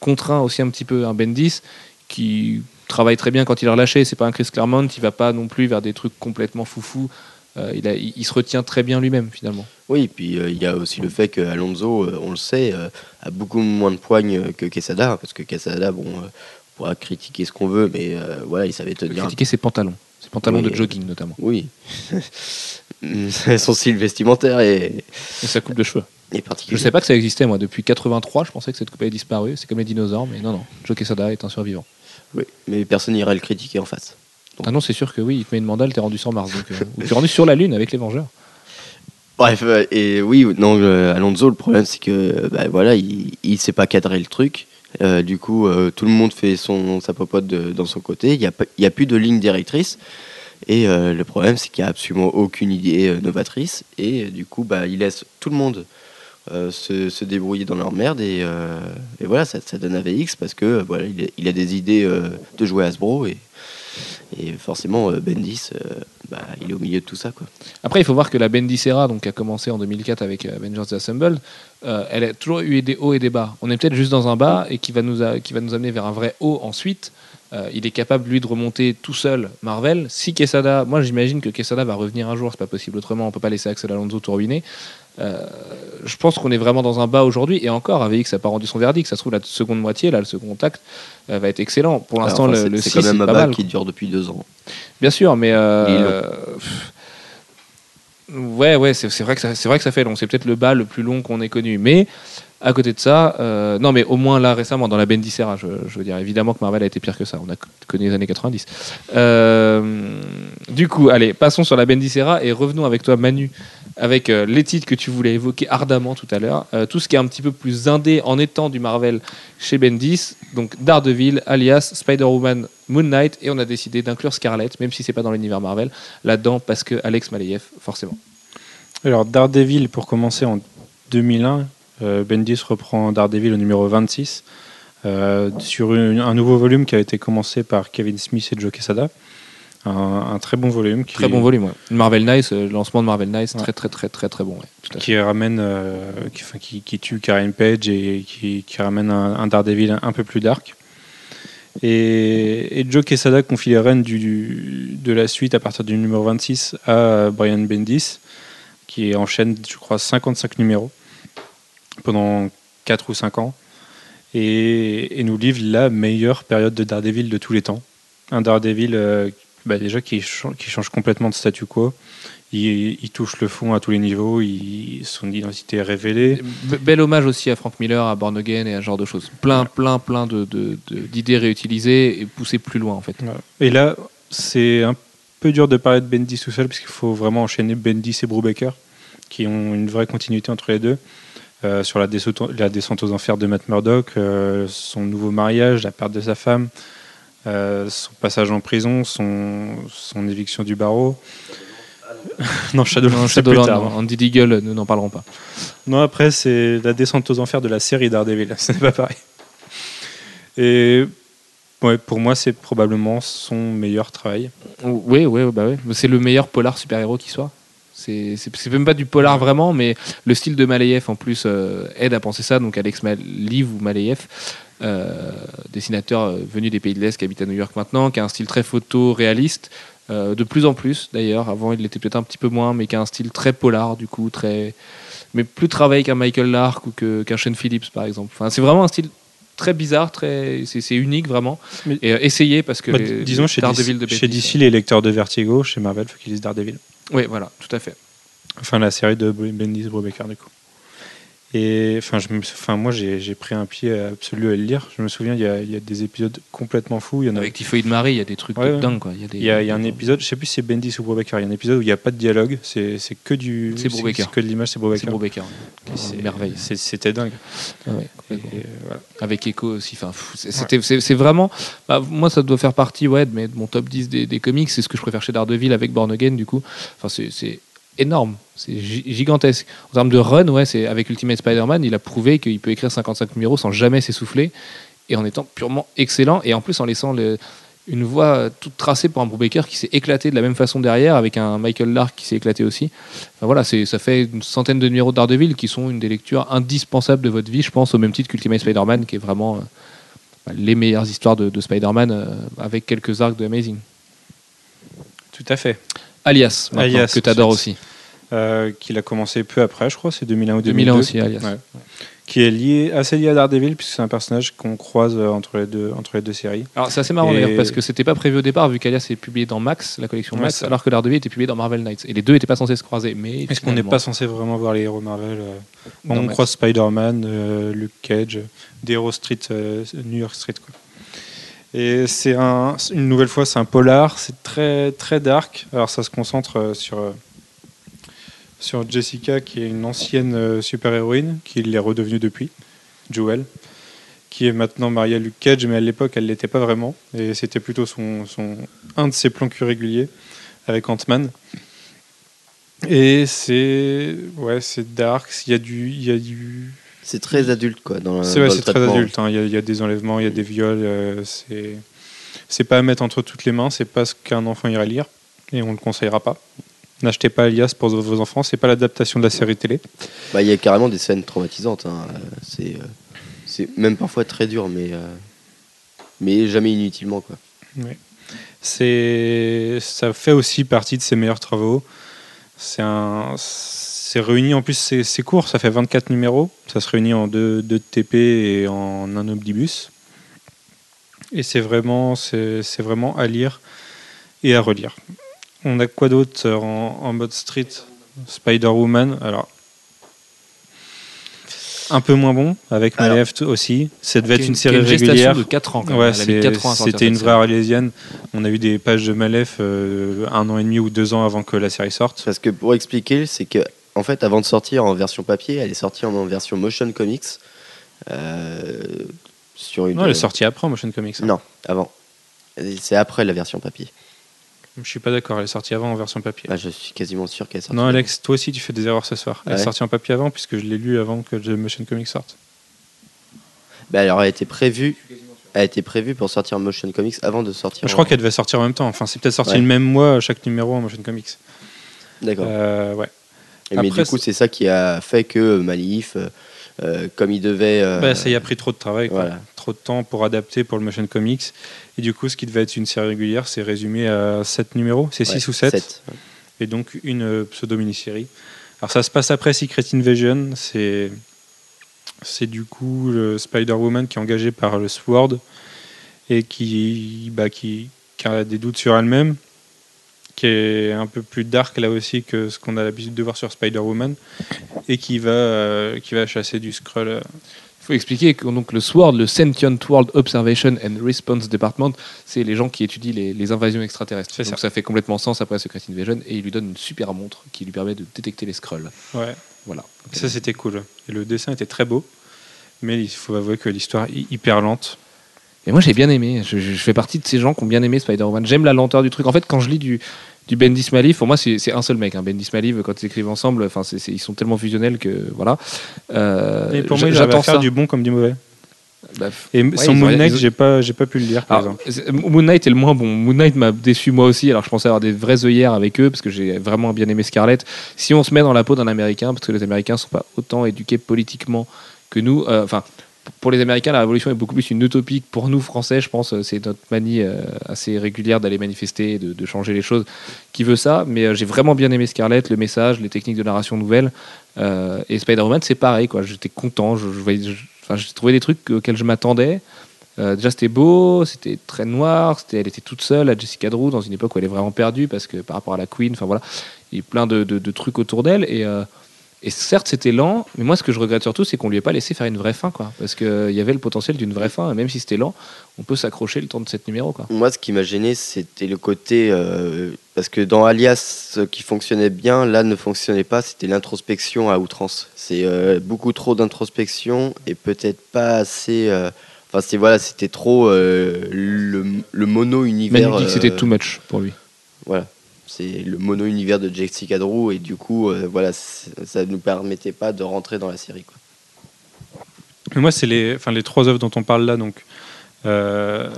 contraint aussi un petit peu un Bendis qui travaille très bien quand il est relâché. C'est pas un Chris Claremont, il va pas non plus vers des trucs complètement foufou. Euh, il, a- il- il se retient très bien lui-même finalement. Oui, puis euh, il y a aussi le fait que Alonso, euh, on le sait, euh, a beaucoup moins de poigne que Quesada, parce que Quesada, bon, on pourra critiquer ce qu'on veut, mais voilà, il savait Il tenir. critiquer ses pantalons, ses pantalons Oui. de jogging notamment, Oui, son style vestimentaire est, et sa coupe de cheveux. Je particulier. sais pas que ça existait moi depuis 83. Je pensais que cette coupe avait disparu. C'est comme les dinosaures, mais non non. Joe Quesada est un survivant. Oui, mais personne n'irait le critiquer en face. Ah non, c'est sûr que oui. Il te met une mandale, t'es rendu sur Mars, donc, euh, t'es rendu sur la Lune avec les Vengeurs. Bref, euh, et oui, non, euh, Alonso, le problème c'est que euh, bah, voilà, il, il sait pas cadrer le truc. Du coup, tout le monde fait son sa popote dans son côté. Il y a a plus de ligne directrice. Et le problème c'est qu'il y a absolument aucune idée novatrice. Et du coup, bah, il laisse tout le monde se, se débrouiller dans leur merde. Et, voilà, ça, ça donne à VX parce que voilà, il, a- des idées de jouer Hasbro et et forcément, euh, Bendis, euh, bah, il est au milieu de tout ça. Quoi. Après, il faut voir que la Bendicera, donc qui a commencé en 2004 avec euh, Avengers Assembled, euh, elle a toujours eu des hauts et des bas. On est peut-être juste dans un bas et qui va nous, qui va nous amener vers un vrai haut ensuite. Il est capable, lui, de remonter tout seul Marvel. Si Quesada, moi j'imagine que Quesada va revenir un jour, c'est pas possible autrement, on peut pas laisser Axel Alonso tout ruiner. Euh, je pense qu'on est vraiment dans un bas aujourd'hui et encore, AVX n'a pas rendu son verdict. Ça se trouve, la seconde moitié, là, le second acte, euh, va être excellent. Pour l'instant, le, le c'est 6, c'est quand même un mal. qui dure depuis deux ans. Bien sûr, mais euh, ouais, ouais, c'est vrai que ça, c'est vrai que ça fait long. C'est peut-être le bas le plus long qu'on ait connu, mais à côté de ça, euh, non, mais au moins là récemment dans la Bendicera, je, je veux dire évidemment que Marvel a été pire que ça. On a connu les années 90. Euh, du coup, allez, passons sur la Bendicera et revenons avec toi, Manu, avec euh, les titres que tu voulais évoquer ardemment tout à l'heure. Euh, tout ce qui est un petit peu plus indé en étant du Marvel chez Bendis, donc Daredevil, alias Spider-Woman, Moon Knight, et on a décidé d'inclure Scarlet, même si c'est pas dans l'univers Marvel, là-dedans parce que Alex Maleyev, forcément. Alors Daredevil, pour commencer en 2001, euh, Bendis reprend Daredevil au numéro 26 euh, sur un nouveau volume qui a été commencé par Kevin Smith et Joe Quesada. Un, un très bon volume qui, Très bon volume, ouais. Marvel Nice, euh, le lancement de Marvel Nice, Ouais. très très très très très bon. ouais, tout à fait. qui ramène, euh, qui, enfin, qui, qui tue Karen Page et qui, qui ramène un, un Daredevil un, peu plus dark. Et, et Joe Quesada confie les rênes du, de la suite à partir du numéro 26 à Brian Bendis, qui enchaîne, je crois, 55 numéros pendant 4 ou 5 ans et, et nous livre la meilleure période de Daredevil de tous les temps. Un Daredevil euh, bah, déjà qui change, qui change complètement de statu quo. Il, il touche le fond à tous les niveaux, il- son identité est révélée. Be- Bel hommage aussi à Frank Miller, à Born Again et à ce genre de choses. Plein, plein, plein de- de- de- d'idées réutilisées et poussées plus loin en fait. Et là, c'est un peu dur de parler de Bendis tout seul, parce qu'il faut vraiment enchaîner Bendis et Brubaker, qui ont une vraie continuité entre les deux. Euh, sur la descente, la descente aux enfers de Matt Murdock, euh, son nouveau mariage, la perte de sa femme, son passage en prison, son, son éviction du barreau. non, Shadowland, Non, c'est plus Shadowland, tard. non, Andy Deagle, nous n'en parlerons pas. Non, après, c'est la descente aux enfers de la série Daredevil. Ce n'est pas pareil. Et ouais, pour moi, c'est probablement son meilleur travail. Oui, oui, bah oui. C'est le meilleur polar super-héros qui soit. C'est même pas du polar vraiment, mais le style de Malayev en plus euh, aide à penser ça. Donc Alex Liv ou Malayev, euh, dessinateur euh, venu des pays de l'Est qui habite à New York maintenant, qui a un style très photo réaliste, euh, de plus en plus d'ailleurs. Avant il l'était peut-être un petit peu moins, mais qui a un style très polar du coup, très mais plus travaillé qu'un Michael Lark ou qu'un Shane Phillips par exemple. Enfin, c'est vraiment un style très bizarre, très c'est unique vraiment. Mais- Et euh, essayez parce que Bah, les- disons, chez Daredevil DC, de chez DC, les lecteurs de Vertigo, chez Marvel, faut qu'ils lisent Daredevil. Oui, voilà, tout à fait. Enfin, la série de Bendis Brubaker, du coup. Et enfin, je me, enfin moi, j'ai pris un pied absolu à le lire. Je me souviens, il y a, il y a des épisodes complètement fous. Il y en a, Avec Typhoïde Marie, il y a des trucs Ouais, de ouais. dingue. Quoi. Il y a, des, il y a, il y a un épisode, je sais plus si c'est Bendis ou Brubaker, il y a un épisode où il n'y a pas de dialogue, c'est c'est que du. C'est Brubaker. c'est que de l'image, c'est C'est Brubaker. Brubaker. C'est c'est- une merveille. c'est- C'était dingue. Ah ouais, Et, complètement. euh, voilà. Avec Echo aussi. Enfin, c'est- c'est c'est vraiment. bah, moi, ça doit faire partie ouais, de, mon top 10 des, des comics. C'est ce que je préfère chez Daredevil avec Born Again, du coup. Enfin, c'est- c'est énorme. C'est gi- gigantesque. En termes de run, ouais, c'est avec Ultimate Spider-Man, il a prouvé qu'il peut écrire 55 numéros sans jamais s'essouffler et en étant purement excellent. Et en plus, en laissant le- une voie toute tracée pour un Brubaker qui s'est éclaté de la même façon derrière avec un Michael Lark qui s'est éclaté aussi. Enfin, voilà, ça fait une centaine de numéros de Daredevil qui sont une des lectures indispensables de votre vie, je pense, au même titre qu'Ultimate Spider-Man, qui est vraiment euh, les meilleures histoires de, de Spider-Man euh, avec quelques arcs de Amazing. Tout à fait. Alias, Alias, que tu adores aussi. Euh, qu'il a commencé peu après, je crois, c'est 2001 ou 2002. 2001 aussi, Alias. Ouais. Qui est lié, assez lié à Daredevil, puisque c'est un personnage qu'on croise euh, entre les deux, entre les deux séries. Alors c'est assez marrant Et- d'ailleurs parce que c'était pas prévu au départ vu qu'Alias est publié dans Max, la collection Max, alors que Daredevil était publié dans Marvel Knights. Et les deux n'étaient pas censés se croiser. Mais Est-ce qu'on n'est pas censé vraiment voir les héros Marvel euh, bon, On Max. croise Spider-Man, euh, Luke Cage, des héros Street, euh, New York Street. Quoi. Et c'est un, une nouvelle fois, c'est un polar, c'est très, très dark. Alors ça se concentre sur, sur Jessica, qui est une ancienne euh, super-héroïne, qui l'est redevenue depuis, Joel, qui est maintenant mariée à Luke Cage, mais à l'époque, elle ne l'était pas vraiment. Et c'était plutôt son, son, un de ses plans cul réguliers avec Ant-Man. Et c'est ouais, c'est dark. Il y a du, y a du. C'est très adulte, quoi. Dans, C'est ouais, c'est très adulte. hein. Il y, a- il y a des enlèvements, il y a des viols. euh, c'est c'est pas à mettre entre toutes les mains. C'est pas ce qu'un enfant irait lire et on le conseillera pas. N'achetez pas Alias pour vos enfants. C'est pas l'adaptation de la série télé. Bah, il y a carrément des scènes traumatisantes. hein. Euh, C'est, c'est même parfois très dur, mais, euh, mais jamais inutilement, quoi. C'est ça fait aussi partie de ses meilleurs travaux. C'est un c'est réuni en plus c'est c'est court, ça fait 24 numéros, ça se réunit en deux, deux TP et en un omnibus. Et c'est vraiment c'est c'est vraiment à lire et à relire. On a quoi d'autre en, en mode street? Spider-Woman. Alors un peu moins bon avec. Malef aussi. Ça devait être une série gestation régulière. de 4 ans. quand. Ouais, c'était une vraie arlésienne. On a eu des pages de Malef euh, un an et demi ou deux ans avant que la série sorte. Parce que pour expliquer, c'est que en fait, avant de sortir en version papier, elle est sortie en version motion comics. euh, sur une. Non, elle est sortie après en Motion Comics. hein. Non, avant. C'est après la version papier. Je suis pas d'accord, elle est sortie avant en version papier. Ah, je suis quasiment sûr qu'elle est sortie. non, Alex, toi aussi tu fais des erreurs ce soir. Elle Ouais. est sortie en papier avant puisque je l'ai lu avant que The Motion Comics sorte. Bah, alors, elle a été prévue. Elle été prévue pour sortir en motion comics avant de sortir. Je crois en- qu'elle devait sortir en même temps. Enfin, c'est peut-être sorti Ouais. le même mois chaque numéro en Motion Comics. D'accord. Euh, ouais. Et mais du coup, c'est ça qui a fait que Malif, euh, comme il devait. euh, Bah, ça y a pris trop de travail, quoi. voilà. trop de temps pour adapter pour le Motion Comics. Et du coup, ce qui devait être une série régulière, c'est résumé à 7 numéros. C'est 6 ouais, ou 7. sept. et donc une euh, pseudo-mini-série. Alors ça se passe après Secret Invasion, c'est c'est du coup le Spider-Woman qui est engagé par le Sword et qui, bah, qui, qui a des doutes sur elle-même qui est un peu plus dark là aussi que ce qu'on a l'habitude de voir sur Spider-Woman, et qui va, euh, qui va chasser du Skrull. euh. Il faut expliquer que donc, le SWORD, le Sentient World Observation and Response Department, c'est les gens qui étudient les, les invasions extraterrestres. Donc ça. ça. fait complètement sens après Secret Invasion et il lui donne une super montre qui lui permet de détecter les Skrulls. Ouais. Voilà. Ça, c'était cool. Et le dessin était très beau, mais il faut avouer que l'histoire est hyper lente. Et moi j'ai bien aimé. Je, fais partie de ces gens qui ont bien aimé Spider-Man. J'aime la lenteur du truc. En fait, quand je lis du, du Bendis Maliv, pour moi c'est un seul mec. Hein. Bendis Maliv, quand ils écrivent ensemble, enfin ils sont tellement fusionnels que voilà. Euh, et pour j- moi, j'attends faire du bon comme du mauvais. Bah, Et Ouais, ont- Moon Knight, j'ai pas, j'ai pas pu le lire, par Alors, exemple. c'est- Moon Knight est le moins bon. Moon Knight m'a déçu moi aussi. Alors je pensais avoir des vraies œillères avec eux parce que j'ai vraiment bien aimé Scarlett. Si on se met dans la peau d'un Américain, parce que les Américains sont pas autant éduqués politiquement que nous. euh, Enfin, pour les Américains, la révolution est beaucoup plus une utopie. Pour nous Français, je pense, euh, c'est notre manie euh, assez régulière d'aller manifester, de, changer les choses, qui veut ça? Mais euh, j'ai vraiment bien aimé Scarlett, le message, les techniques de narration nouvelles. Et Spider-Man, c'est pareil. J'étais content. J'ai trouvé des trucs auxquels je m'attendais. Euh, déjà, c'était beau, c'était très noir, elle était toute seule, à Jessica Drew, dans une époque où elle est vraiment perdue, parce que par rapport à la Queen, enfin voilà, il y a plein de, trucs autour d'elle. Et, et certes, c'était lent, mais moi, ce que je regrette surtout, c'est qu'on lui ait pas laissé faire une vraie fin, quoi. Parce qu'il y avait le potentiel d'une vraie fin, et même si c'était lent, on peut s'accrocher le temps de cette numéro, quoi. Moi, ce qui m'a gêné, c'était le côté. euh, parce que dans Alias, ce qui fonctionnait bien, là, ne fonctionnait pas, c'était l'introspection à outrance. C'est euh, beaucoup trop d'introspection et peut-être pas assez. euh, Enfin, c'est voilà, c'était trop euh, le, le mono-univers. Manu dit que c'était euh, too much pour lui. Voilà. C'est le mono-univers de Jessica Drew et du coup, euh, voilà, ça ne nous permettait pas de rentrer dans la série. Quoi. Mais moi, c'est les, enfin, les trois œuvres dont on parle là, donc euh,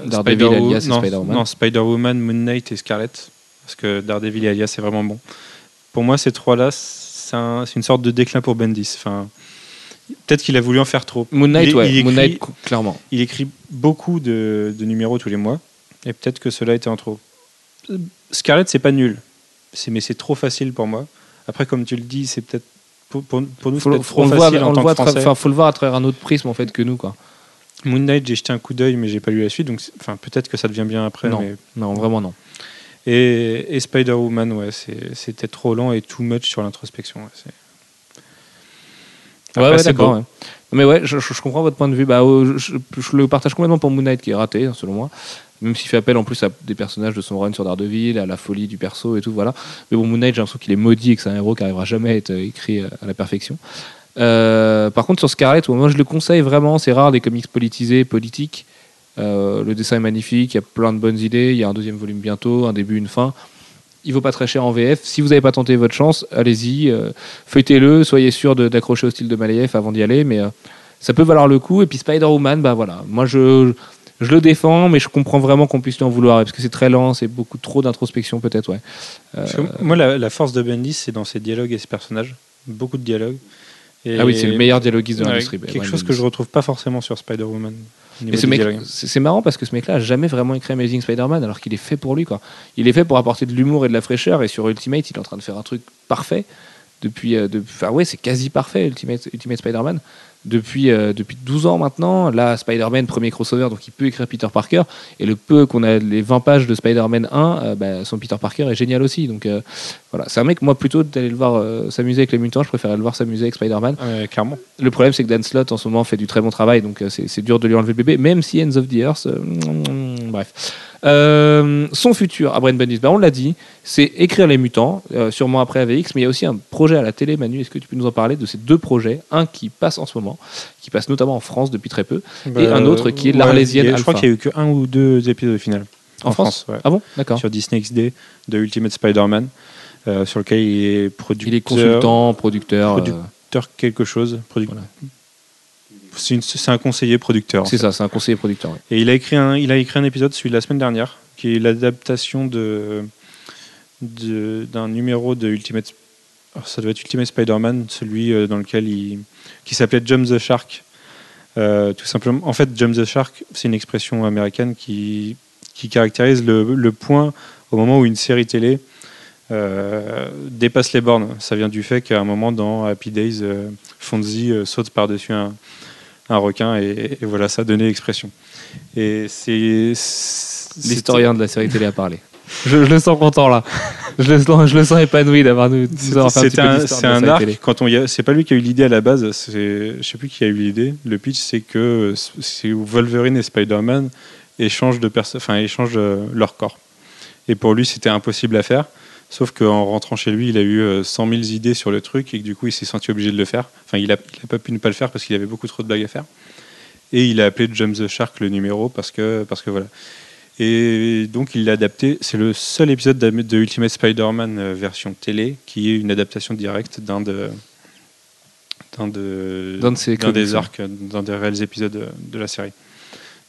non, non, Spider-Woman, Moon Knight et Scarlet, parce que Daredevil et Alias, c'est vraiment bon. Pour moi, ces trois-là, c'est un- c'est une sorte de déclin pour Bendis. Enfin, peut-être qu'il a voulu en faire trop. Moon Knight, Il- ouais, il Moon écrit- Knight, clairement. Il écrit beaucoup de, de numéros tous les mois, et peut-être que cela était en trop. Euh, Scarlet, c'est pas nul, mais c'est trop facile pour moi. Après, comme tu le dis, c'est peut-être pour, nous, c'est peut-être trop on voit, facile on en tant voit que Français. enfin, faut le voir à travers un autre prisme en fait que nous, quoi. Moon Knight, j'ai jeté un coup d'œil, mais j'ai pas lu la suite, donc enfin peut-être que ça devient bien après. Non. mais- Non, vraiment non. Et, et Spider-Woman, ouais, c'était trop lent et too much sur l'introspection. ouais, c'est- Ouais, ouais, Mais ouais, je, comprends votre point de vue. Bah, euh, je, le partage complètement pour Moon Knight qui est raté, hein, selon moi. Même s'il fait appel en plus à des personnages de son run sur Daredevil, à la folie du perso et tout, voilà. Mais bon, Moon Knight, j'ai l'impression qu'il est maudit et que c'est un héros qui arrivera jamais à être euh, écrit euh, à la perfection. Par contre, sur Scarlet, moi je le conseille vraiment. C'est rare des comics politisés, politiques. Le dessin est magnifique, il y a plein de bonnes idées. Il y a un deuxième volume bientôt, un début, une fin. Il vaut pas très cher en VF. Si vous n'avez pas tenté votre chance, allez-y, euh, feuilletez-le, soyez sûr d'accrocher au style de Maliev avant d'y aller, mais euh, ça peut valoir le coup. Et puis Spider-Woman, bah voilà, moi je, je le défends, mais je comprends vraiment qu'on puisse lui en vouloir, parce que c'est très lent, c'est beaucoup trop d'introspection peut-être, ouais. Euh, moi, la, la force de Bendis, c'est dans ses dialogues et ses personnages. Beaucoup de dialogues. Et- ah oui, c'est le meilleur dialoguiste de Ouais, l'industrie. quelque Brian chose que je retrouve pas forcément sur Spider-Woman. ce c'est c'est marrant parce que ce mec-là a jamais vraiment écrit Amazing Spider-Man alors qu'il est fait pour lui. Quoi. Il est fait pour apporter de l'humour et de la fraîcheur et sur Ultimate, il est en train de faire un truc parfait. Depuis, euh, de- enfin ouais, c'est quasi parfait Ultimate, Ultimate Spider-Man. Depuis, euh, depuis 12 ans maintenant, là, Spider-Man, premier crossover, donc il peut écrire Peter Parker. Et le peu qu'on a les 20 pages de Spider-Man 1, euh, bah, son Peter Parker est génial aussi. Donc euh, voilà, c'est un mec, moi, plutôt d'aller le voir euh, s'amuser avec les mutants, je préférais le voir s'amuser avec Spider-Man. Clairement. Le problème, c'est que Dan Slott, en ce moment, fait du très bon travail, donc euh, c'est dur de lui enlever le bébé, même si Ends of the Earth. euh, mm, bref. Euh, son futur à Brian Bendis, bah, on l'a dit, c'est écrire Les Mutants, euh, sûrement après AVX, mais il y a aussi un projet à la télé, Manu. Est-ce que tu peux nous en parler de ces deux projets? Un qui passe en ce moment, qui passe notamment en France depuis très peu, Et un autre qui est ouais, l'Arlésienne Je crois qu'il y a eu que un ou deux épisodes au final. en, France, ouais. Ah bon? D'accord. Sur Disney XD de Ultimate Spider-Man, euh, sur lequel il est producteur. Il est consultant, producteur. Produc- euh, producteur quelque chose. Voilà. C'est un conseiller producteur. c'est ça, c'est un conseiller producteur. Et il a écrit un, il a écrit un épisode, celui de la semaine dernière, qui est l'adaptation de d'un numéro de Ultimate. alors, ça doit être Ultimate Spider-Man, celui euh, dans lequel il qui s'appelait Jump the Shark. Euh, tout simplement. En fait, Jump the Shark, c'est une expression américaine qui qui caractérise le, le point au moment où une série télé euh, dépasse les bornes. Ça vient du fait qu'à un moment dans Happy Days, euh, Fonzie euh, saute par-dessus un, un requin et, et voilà, ça a donné l'expression. Et c'est L'historien de la série télé a parlé. Je, je le sens content là. je, le sens, je le sens épanoui d'avoir nous, avoir fait un petit C'est peu un, d'histoire c'est de la un arc. Quand on c'est pas lui qui a eu l'idée à la base. C'est, je sais plus qui a eu l'idée. Le pitch, c'est que Wolverine et Spider-Man échangent de perso- enfin échangent leur corps. Et pour lui, c'était impossible à faire. Sauf qu'en rentrant chez lui, il a eu euh, 100 000 idées sur le truc et que du coup, il s'est senti obligé de le faire. Enfin, il a, il a pas pu ne pas le faire parce qu'il avait beaucoup trop de blagues à faire. Et il a appelé James the Shark le numéro parce que, parce que voilà. Et donc, il l'a adapté. C'est le seul épisode de Ultimate Spider-Man euh, version télé qui est une adaptation directe d'un de, d'un de, des ouais. arcs, euh, d'un des réels épisodes de, de la série.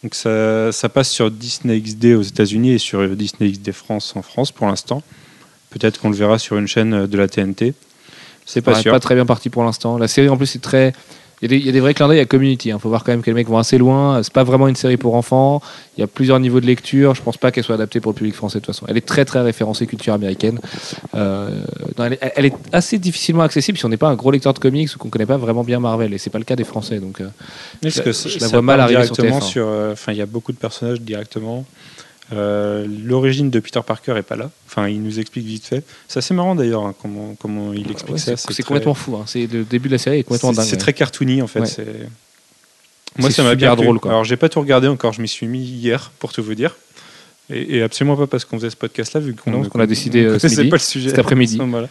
Donc, ça, ça passe sur Disney XD aux États-Unis et sur euh, Disney XD France en France pour l'instant. Peut-être qu'on le verra sur une chaîne euh, de la TNT. C'est pas Ouais, sûr. pas très bien parti pour l'instant. La série en plus c'est très. Il y, a des, il y a des vrais clins d'œil à Community. Il faut voir quand même que les mecs vont assez loin. C'est pas vraiment une série pour enfants. Il y a plusieurs niveaux de lecture. Je pense pas qu'elle soit adaptée pour le public français de toute façon. Elle est très très référencée culture américaine. Euh, non, elle, est, elle est assez difficilement accessible si on n'est pas un gros lecteur de comics ou qu'on connaît pas vraiment bien Marvel. Et c'est pas le cas des Français. Donc euh, Je- que je la vois mal arriver sur directement TF1. sur. euh, il y a beaucoup de personnages directement. Euh, L'origine de Peter Parker est pas là. Enfin, il nous explique vite fait. C'est assez marrant d'ailleurs hein, comment, comment il explique ouais, ça. c'est c'est très- complètement fou. hein. C'est le début de la série est complètement C'est dingue. c'est ouais. très cartoony en fait. Ouais. c'est- Moi, C'est ça m'a bien drôle, quoi. Alors, j'ai pas tout regardé encore. Je m'y suis mis hier pour tout vous dire. Et, et absolument pas parce qu'on faisait ce podcast-là, vu qu'on a décidé, euh, ce connaissait midi, pas le sujet. cet après-midi. Voilà.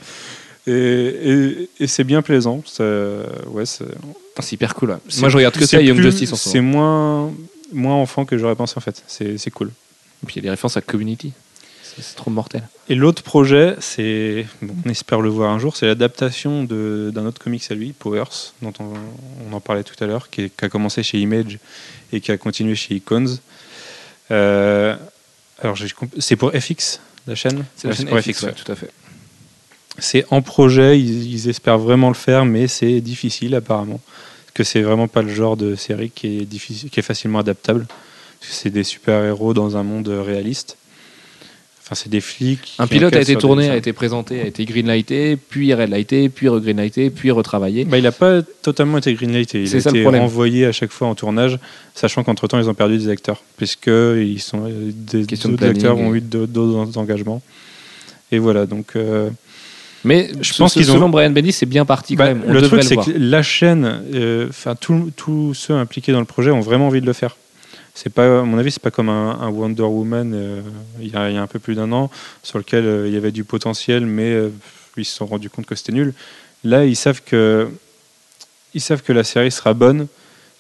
Et, et- et c'est bien plaisant. Ouais, c'est- C'est hyper cool. c'est- Moi je regarde que c'est ça Young plus- Justice en C'est moins, moins enfant que j'aurais pensé en fait. C'est c'est cool. Et puis il y a des références à Community. C'est trop mortel. Et l'autre projet, c'est, bon, on espère le voir un jour, c'est l'adaptation d'un autre comics à lui, Powers, dont on, on en parlait tout à l'heure, qui, a commencé chez Image et qui a continué chez Icons. Euh, alors, c'est pour FX, la chaîne? C'est la Ouais, chaîne pour FX, ouais. tout à fait. C'est en projet, ils, ils espèrent vraiment le faire, mais c'est difficile apparemment. Parce que c'est vraiment pas le genre de série qui est, difficile, qui est facilement adaptable. C'est des super-héros dans un monde réaliste. Enfin, c'est des flics. Un pilote a été tourné, a été présenté, a été greenlighté, puis redlighté, puis regreenlighté, puis retravaillé. Bah, il n'a pas totalement été greenlighté. Il a ça été renvoyé à chaque fois en tournage, sachant qu'entre-temps, ils ont perdu des acteurs. Puisque ils sont, euh, des d'autres acteurs ont eu d'autres- engagements. Et voilà, donc... euh, Mais Je pense qu'ils ont- selon Brian Bendis, c'est bien parti quand bah, même. On le truc, c'est que la chaîne, euh, enfin tous tous ceux impliqués dans le projet ont vraiment envie de le faire. C'est pas, à mon avis, c'est pas comme un, Wonder Woman euh, il y, a, un peu plus d'un an, sur lequel euh, il y avait du potentiel, mais euh, ils se sont rendus compte que c'était nul. Là, ils savent que ils savent que la série sera bonne.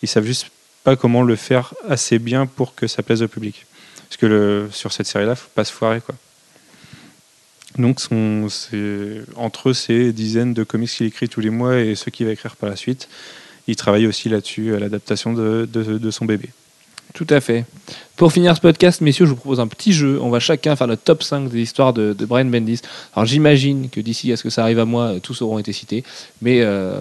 Ils savent juste pas comment le faire assez bien pour que ça plaise au public. Parce que sur cette série-là, faut pas se foirer, quoi. Donc, entre c'est dizaines de comics qu'il écrit tous les mois et ceux qu'il va écrire par la suite. Il travaille aussi là-dessus, à l'adaptation de son bébé. Tout à fait. Pour finir ce podcast, messieurs, je vous propose un petit jeu. On va chacun faire notre top 5 des histoires de, Brian Bendis. Alors j'imagine que d'ici à ce que ça arrive à moi, euh, tous auront été cités. Mais euh,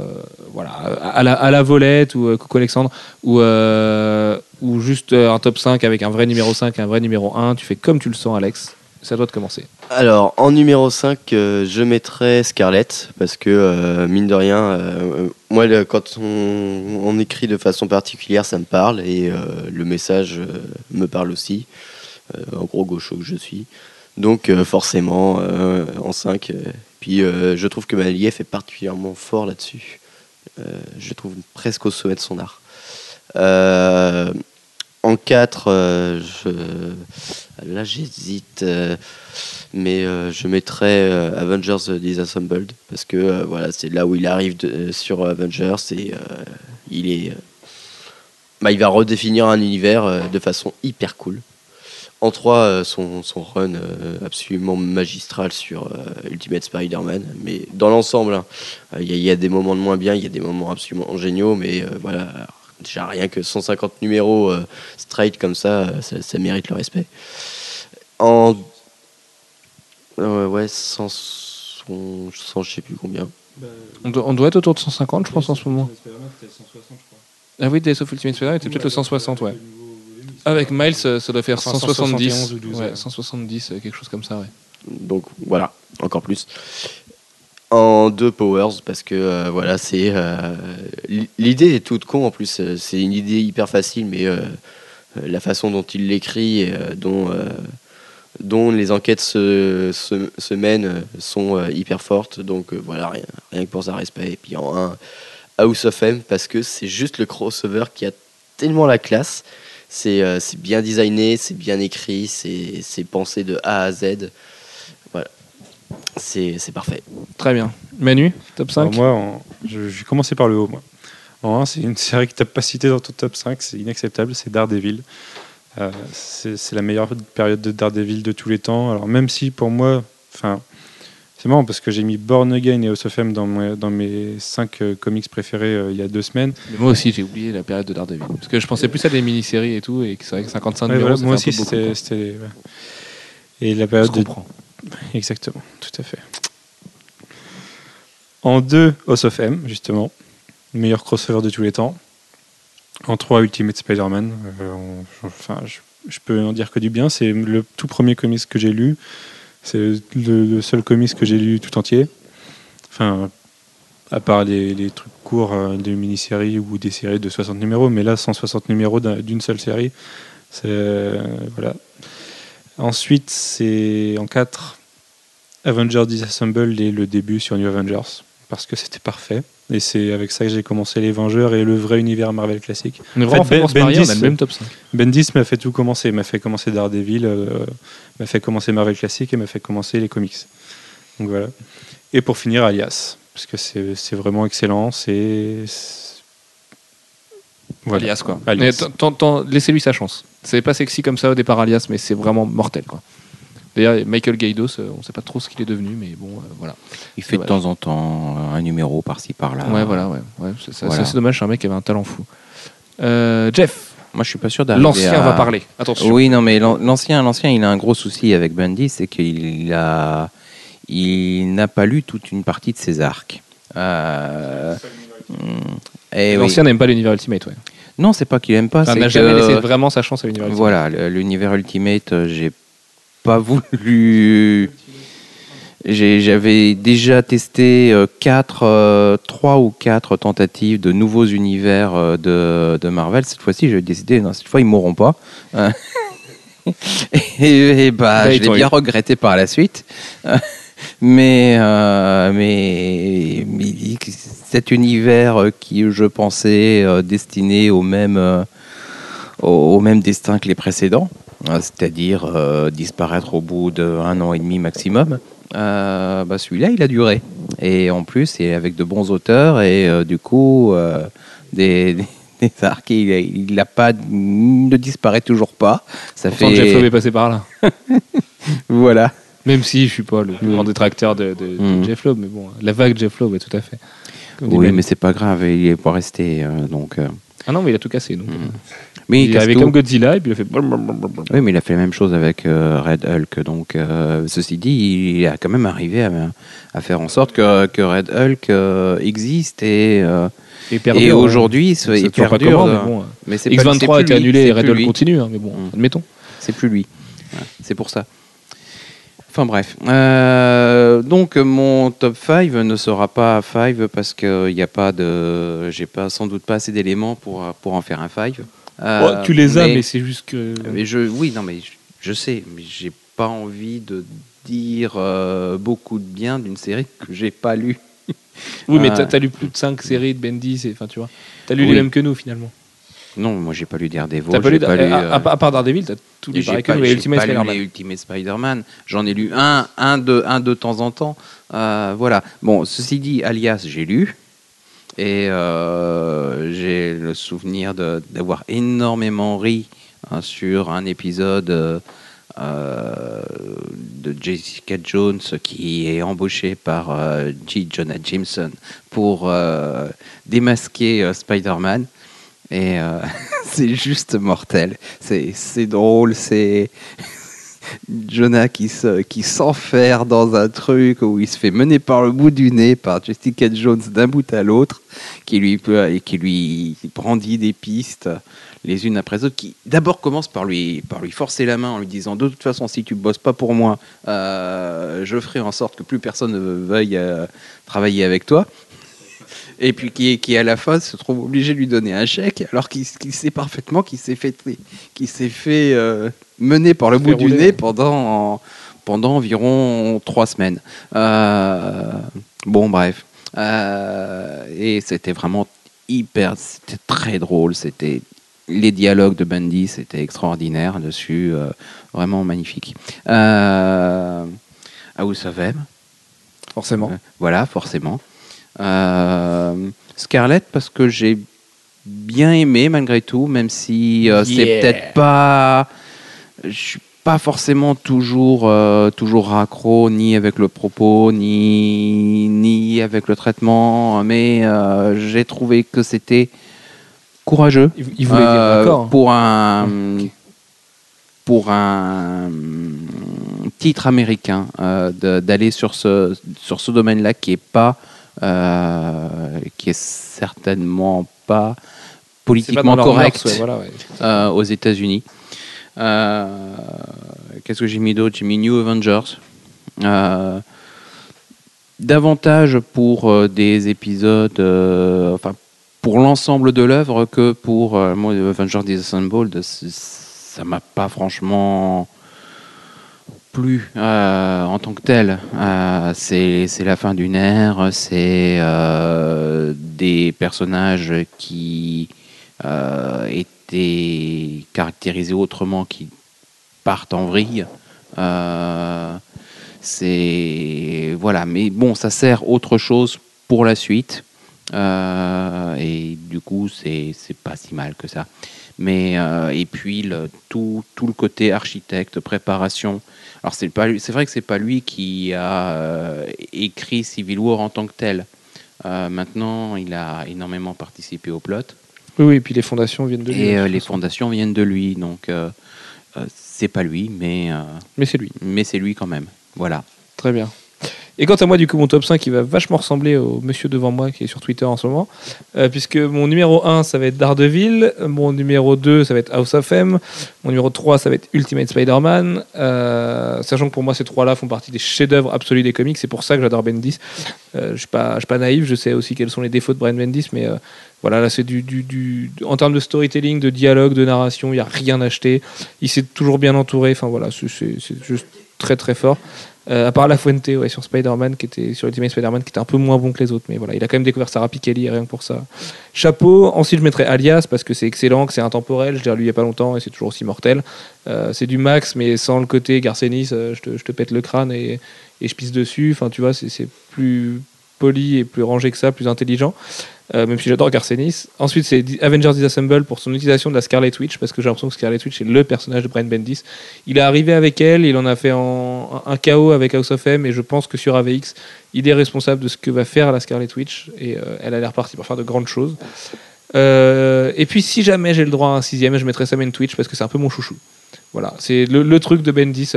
voilà, à la, volette ou euh, Alexandre, ou, euh, ou juste un top 5 avec un vrai numéro 5 et un vrai numéro 1. Tu fais comme tu le sens, Alex. Toi de commencer. Alors, en numéro 5, euh, je mettrais Scarlett, parce que, euh, mine de rien, euh, moi, quand on, écrit de façon particulière, ça me parle, et le message me parle aussi, en gros gaucho que je suis. Donc, forcément, en 5. puis, je trouve que Maliev est particulièrement fort là-dessus. Je trouve presque au sommet de son art. Euh, en 4, là j'hésite, euh, mais euh, je mettrais euh, Avengers euh, Disassembled parce que euh, voilà, c'est là où il arrive euh, sur Avengers et euh, il est, euh, bah, il va redéfinir un univers euh, de façon hyper cool. En 3, son, run euh, absolument magistral sur euh, Ultimate Spider-Man, mais dans l'ensemble, hein, euh, il y, y a des moments de moins bien, il y a des moments absolument géniaux, mais euh, voilà, déjà rien que 150 numéros euh, straight comme ça, euh, ça, ça mérite le respect. En euh, ouais, 100, 100, je sais plus combien. On doit, on doit être autour de 150, je pense, en ce moment. Ah oui, Days of Ultimate Spider-Man était peut-être le 160, ouais. Avec Miles, euh, ça doit faire Enfin, 170. 171 ou 12, ouais, ouais. 170, euh, quelque chose comme ça, ouais. Donc voilà, encore plus. En deux Powers, parce que euh, voilà, c'est. euh, L'idée est toute con en plus, euh, c'est une idée hyper facile, mais la façon dont il l'écrit, et, dont, dont les enquêtes se, se, mènent sont hyper fortes. Donc voilà, rien, rien que pour ça, respect. Et puis en un, House of M, parce que c'est juste le crossover qui a tellement la classe. C'est bien designé, c'est bien écrit, c'est pensé de A à Z. C'est c'est parfait. Très bien. Manu, top 5 Alors moi, en- je, je vais commencer par le haut. Moi. En 1, c'est une série que tu n'as pas citée dans ton top 5, c'est inacceptable, c'est Daredevil. Euh, c'est c'est la meilleure période de Daredevil de tous les temps. Alors même si pour moi, enfin, c'est marrant parce que j'ai mis Born Again et House of M dans, mes- dans mes 5 comics préférés euh, il y a deux semaines. Mais Moi aussi, j'ai oublié la période de Daredevil. Parce que je pensais plus à des mini-séries et tout, et que c'est vrai que 55 Ouais, numéros, voilà, ça moi fait un aussi, peu beaucoup, c'était. c'était- ouais. Et la période de comprend. Exactement, tout à fait. En 2, House of M, justement. Meilleur crossover de tous les temps. En 3, Ultimate Spider-Man. Euh, je, peux en dire que du bien. C'est le tout premier comics que j'ai lu. C'est le, seul comics que j'ai lu tout entier. Enfin, à part les, trucs courts euh, des mini-séries ou des séries de 60 numéros. Mais là, 160 numéros d'un- d'une seule série. C'est. euh, voilà. Ensuite, c'est en 4, Avengers Disassemble et le début sur New Avengers. Parce que c'était parfait. Et c'est avec ça que j'ai commencé les Vengeurs et le vrai univers Marvel classique. On est vraiment En fait, se marier, on a Bendis, le même top 5. Bendis m'a fait tout commencer. M'a fait commencer Daredevil, euh, m'a fait commencer Marvel classique et m'a fait commencer les comics. Donc voilà. Et pour finir, Alias. Parce que c'est c'est vraiment excellent. C'est. Voilà. Alias, quoi. Laissez-lui sa chance. C'est pas sexy comme ça au départ, Alias, mais c'est vraiment mortel, quoi. D'ailleurs, Michael Gaidos, euh, on sait pas trop ce qu'il est devenu, mais bon, euh, voilà. Il fait de temps en temps euh, un numéro par-ci par-là. Ouais, voilà, ouais. ouais c'est Voilà. dommage, c'est un mec qui avait un talent fou. Euh, Jeff, Moi, je suis pas sûr d'arriver l'ancien à- va parler. Attention. Oui, non, mais l'an- l'ancien, l'ancien, il a un gros souci avec Bundy, c'est qu'il a, il n'a pas lu toute une partie de ses arcs. Euh, hmm, eh oui. L'ancien n'aime pas l'univers Ultimate, ouais. Non, c'est pas qu'il aime pas. Enfin, c'est n'a jamais que- laissé vraiment sa chance à l'univers Ultimate. Voilà, l'univers Ultimate, euh, j'ai pas voulu. J'avais déjà testé euh, quatre, euh, trois ou quatre tentatives de nouveaux univers de, de Marvel. Cette fois-ci, j'ai décidé, non, cette fois, ils mourront pas. Euh, et, et bah, je l'ai bien eu. regretté par la suite. Mais, euh, mais, mais cet univers qui, je pensais, euh, destiné au même, euh, au, même destin que les précédents, euh, c'est-à-dire euh, disparaître au bout d'un an et demi maximum, euh, bah, celui-là, il a duré. Et en plus, c'est avec de bons auteurs et du coup, des, des, des arcs, il, il a pas, ne disparaît toujours pas. Ça Pourtant, fait, Jeff Loeb est passé par là. voilà. Même si je suis pas le plus grand détracteur de, de- de Mm. Jeff Loeb, mais bon, la vague Jeff ouais, tout à fait. Comme Oui, mais c'est pas grave, il est pas resté. euh, donc, euh, Ah non, mais il a tout cassé. Donc. Mm. mais il est arrivé comme Godzilla et puis il a fait. Oui, mais il a fait la même chose avec euh, Red Hulk. Donc, euh, ceci dit, il a quand même arrivé à, à faire en sorte que, que Red Hulk euh, existe et, Et, hein. aujourd'hui, On ce- sait il toujours pas perdure. comment, de- mais bon. mais c'est pas- c'est X23 a été annulé et c'est Red Hulk continue, hein, mais bon, Mm. admettons. C'est plus lui. Ouais, C'est pour ça. Enfin bref. Euh, donc mon top 5 ne sera pas 5 parce qu'il n'y a pas de. J'ai pas sans doute pas assez d'éléments pour, pour en faire un 5. Oh, tu les as, mais, c'est juste que. mais je, oui, non, mais je, je sais, mais j'ai pas envie de dire euh, beaucoup de bien d'une série que j'ai pas lue. Oui, mais t'as t'as lu plus de 5 séries de Bendis, enfin, tu vois. T'as lu Oui. les mêmes que nous, finalement. Non, moi j'ai pas lu Daredevil. T'as pas lu, pas lu, à, euh, à- à part Daredevil, t'as tous les J'ai pas, et Ultimate pas lu Spider-Man. les Ultimate Spider-Man. J'en ai lu un, un de, un de temps en temps. Euh, voilà. Bon, ceci dit, Alias, j'ai lu. Et euh, j'ai le souvenir d'avoir énormément ri hein, sur un épisode de Jessica Jones qui est embauchée par J. Jonah Jameson pour démasquer Spider-Man. Et euh, c'est juste mortel. C'est drôle, c'est Jonah qui se- qui dans un truc où il se fait mener par le bout du nez par Jessica Jones d'un bout à l'autre, qui lui peut- qui lui brandit des pistes les unes après les autres, qui d'abord commence par lui par lui forcer la main en lui disant de toute façon si tu bosses pas pour moi, euh, je ferai en sorte que plus personne ne veuille euh, travailler avec toi. Et puis qui, qui à la fin se trouve obligé de lui donner un chèque alors qu'il sait parfaitement qu'il s'est fait, s'est fait euh, mener par le bout du nez pendant, pendant environ trois semaines. Euh, bon, bref. Euh, et c'était vraiment hyper, c'était très drôle. C'était les dialogues de Bundy, c'était extraordinaire dessus, euh, vraiment magnifique. Euh, House of M, Forcément. Voilà, forcément. Euh, Scarlett, parce que j'ai bien aimé malgré tout, même si euh, c'est Yeah. peut-être pas. Je suis pas forcément toujours, euh, toujours raccro, ni avec le propos, ni, ni avec le traitement, mais euh, j'ai trouvé que c'était courageux. Il, il voulait Euh, dire pour un pour un titre américain euh, d'aller sur ce sur ce domaine-là qui est pas euh, qui est certainement pas pas politiquement leur correct mœurs, ouais, voilà, ouais. euh, aux États-Unis. Euh, Qu'est-ce que j'ai mis d'autre? J'ai mis New Avengers. Euh, davantage pour euh, des épisodes, euh, enfin pour l'ensemble de l'œuvre que pour euh, moi, Avengers Disassembled. Ça m'a pas franchement plu euh, en tant que tel. Euh, c'est la fin d'une ère, c'est euh, des personnages qui étaient caractérisés autrement, qui partent en vrille. C'est voilà, mais bon, ça sert autre chose pour la suite. Et du coup, c'est pas si mal que ça. Mais et puis le, tout, tout le côté architecte, préparation. Alors c'est pas c'est vrai que c'est pas lui qui a euh, écrit Civil War en tant que tel. Euh, maintenant, il a énormément participé au plot Oui, oui, et puis les fondations viennent de lui. et de euh, les fondations viennent de lui. Donc c'est pas lui, mais Mais c'est lui. mais c'est lui quand même. Voilà. Très bien. Et quant à moi, du coup, mon top 5, il va vachement ressembler au monsieur devant moi qui est sur Twitter en ce moment. Euh, puisque mon numéro 1, ça va être Daredevil. Mon numéro 2, ça va être House of M. Mon numéro 3, ça va être Ultimate Spider-Man. Euh, sachant que pour moi, ces trois-là font partie des chefs-d'œuvre absolus des comics. C'est pour ça que j'adore Bendis. Euh, je ne suis, pas- naïf. Je sais aussi quels sont les défauts de Brian Bendis. Mais voilà, là, c'est du, du, En termes de storytelling, de dialogue, de narration, il n'y a rien acheté. Il s'est toujours bien entouré. Enfin, voilà, c'est juste très, très fort. Euh, à part La Fuente ouais, sur Spider-Man, qui était sur Ultimate Spider-Man, qui était un peu moins bon que les autres, mais voilà, il a quand même découvert Sarah Pikeli, rien que pour ça. Chapeau. Ensuite, je mettrais Alias parce que c'est excellent, que c'est intemporel. Je l'ai lu il y a pas longtemps et c'est toujours aussi mortel. Euh, c'est du max, mais sans le côté Garcenis, euh, je, te, je te pète le crâne et, et je pisse dessus. Enfin, tu vois, c'est c'est plus poli et plus rangé que ça, plus intelligent. Euh, même si j'adore Garcenis. Ensuite, c'est Avengers Disassemble pour son utilisation de la Scarlet Witch, parce que j'ai l'impression que Scarlet Witch est le personnage de Brian Bendis. Il est arrivé avec elle, il en a fait un chaos avec House of M, et je pense que sur AVX, il est responsable de ce que va faire la Scarlet Witch, et euh, elle a l'air partie pour faire de grandes choses. Euh, et puis, si jamais j'ai le droit à un sixième, je mettrai Sam Twitch, parce que c'est un peu mon chouchou. Voilà, c'est le truc de Bendis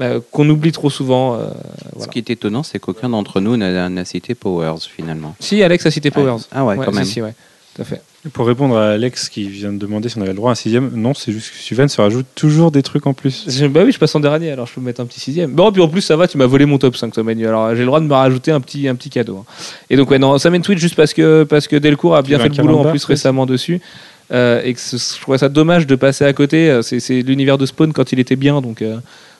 euh, euh, qu'on oublie trop souvent. euh, voilà. Ce qui est étonnant, c'est qu'aucun d'entre nous n'a n'a cité Powers finalement. Si, Alex a cité Powers. Ah ouais, quand même. si, ouais, tout à fait. Pour répondre à Alex qui vient de demander si on avait le droit à un sixième, non, c'est juste que Sylvain se rajoute toujours des trucs en plus. Je- Bah oui, je passe en dernier, alors je peux me mettre un petit sixième. Bon, puis en plus, ça va, tu m'as volé mon top 5, toi, Manu. Alors j'ai le droit de me rajouter un petit, un petit cadeau. hein. Et donc, ouais, non, ça mène Twitch juste parce que, parce que Delcourt a bien fait le boulot en plus récemment dessus. Euh, et que ce- je trouvais ça dommage de passer à côté. Euh, C'est c'est l'univers de Spawn quand il était bien, donc euh,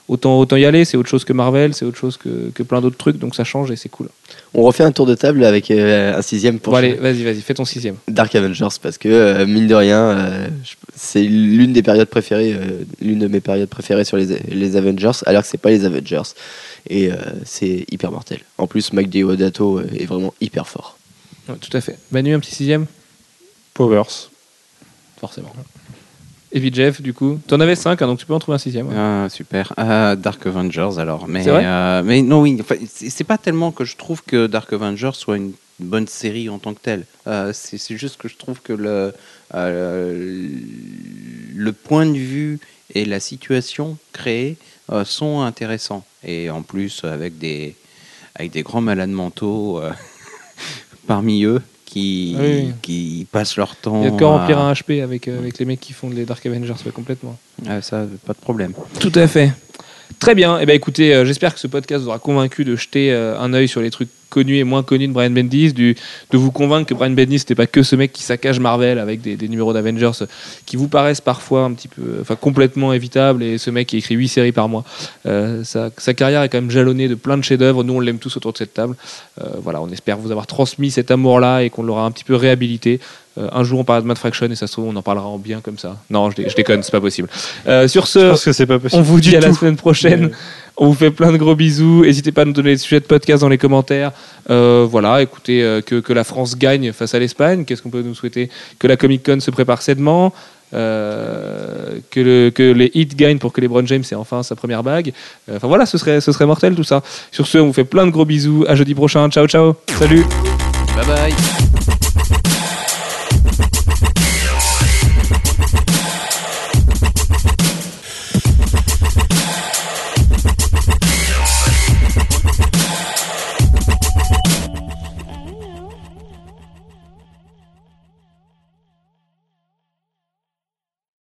autant, autant y aller. C'est autre chose que Marvel, c'est autre chose que, que plein d'autres trucs, donc ça change et c'est cool. On refait un tour de table avec euh, un sixième pour Bon, allez, vas-y, vas-y, fais ton sixième. Dark Avengers parce que euh, mine de rien, euh, c'est l'une des périodes préférées, euh, l'une de mes périodes préférées sur les, les Avengers, alors que c'est pas les Avengers et euh, c'est hyper mortel. En plus, Mike Deodato euh, est vraiment hyper fort. Ouais, tout à fait. Manu, un petit sixième? Powers. Forcément. Puis Jeff, du coup, t'en avais 5, donc tu peux en trouver un sixième. ouais. Ah, super. Euh, Dark Avengers alors. Mais, vrai euh, mais non, oui. enfin, c'est pas tellement que je trouve que Dark Avengers soit une bonne série en tant que telle. Euh, c'est juste que je trouve que le, euh, le point de vue et la situation créée sont intéressants. Et en plus, avec des, avec des grands malades mentaux parmi eux qui, oui. qui passent leur temps. Il y a de quoi remplir à- un HP avec, euh, avec les mecs qui font les Dark Avengers, ouais, complètement. Ah, ça, pas de problème. Tout à fait. Très bien. Eh ben, écoutez, euh, j'espère que ce podcast vous aura convaincu de jeter euh, un œil sur les trucs connu et moins connu de Brian Bendis, de vous convaincre que Brian Bendis n'était pas que ce mec qui saccage Marvel avec des, numéros d'Avengers qui vous paraissent parfois un petit peu, enfin complètement évitables et ce mec qui écrit 8 séries par mois. Euh, sa, sa carrière est quand même jalonnée de plein de chefs-d'œuvre. Nous, on l'aime tous autour de cette table. Euh, voilà, on espère vous avoir transmis cet amour-là et qu'on l'aura un petit peu réhabilité. Euh, un jour, on parlera de Mad Fraction et ça se trouve, on en parlera en bien comme ça. Non, je, dé- je déconne, c'est pas possible. Euh, sur Je ce, pense que c'est pas possible. on vous dit Du à la semaine prochaine. On vous fait plein de gros bisous. N'hésitez pas à nous donner des sujets de podcast dans les commentaires. Euh, voilà, écoutez, euh, que, que la France gagne face à l'Espagne. Qu'est-ce qu'on peut nous souhaiter? Que la Comic Con se prépare sainement. euh, que, le, que les hits gagnent pour que les James ait enfin sa première bague. Euh, Enfin voilà, ce serait, ce serait mortel tout ça. Sur ce, on vous fait plein de gros bisous. À jeudi prochain. Ciao, ciao. Salut. Bye bye.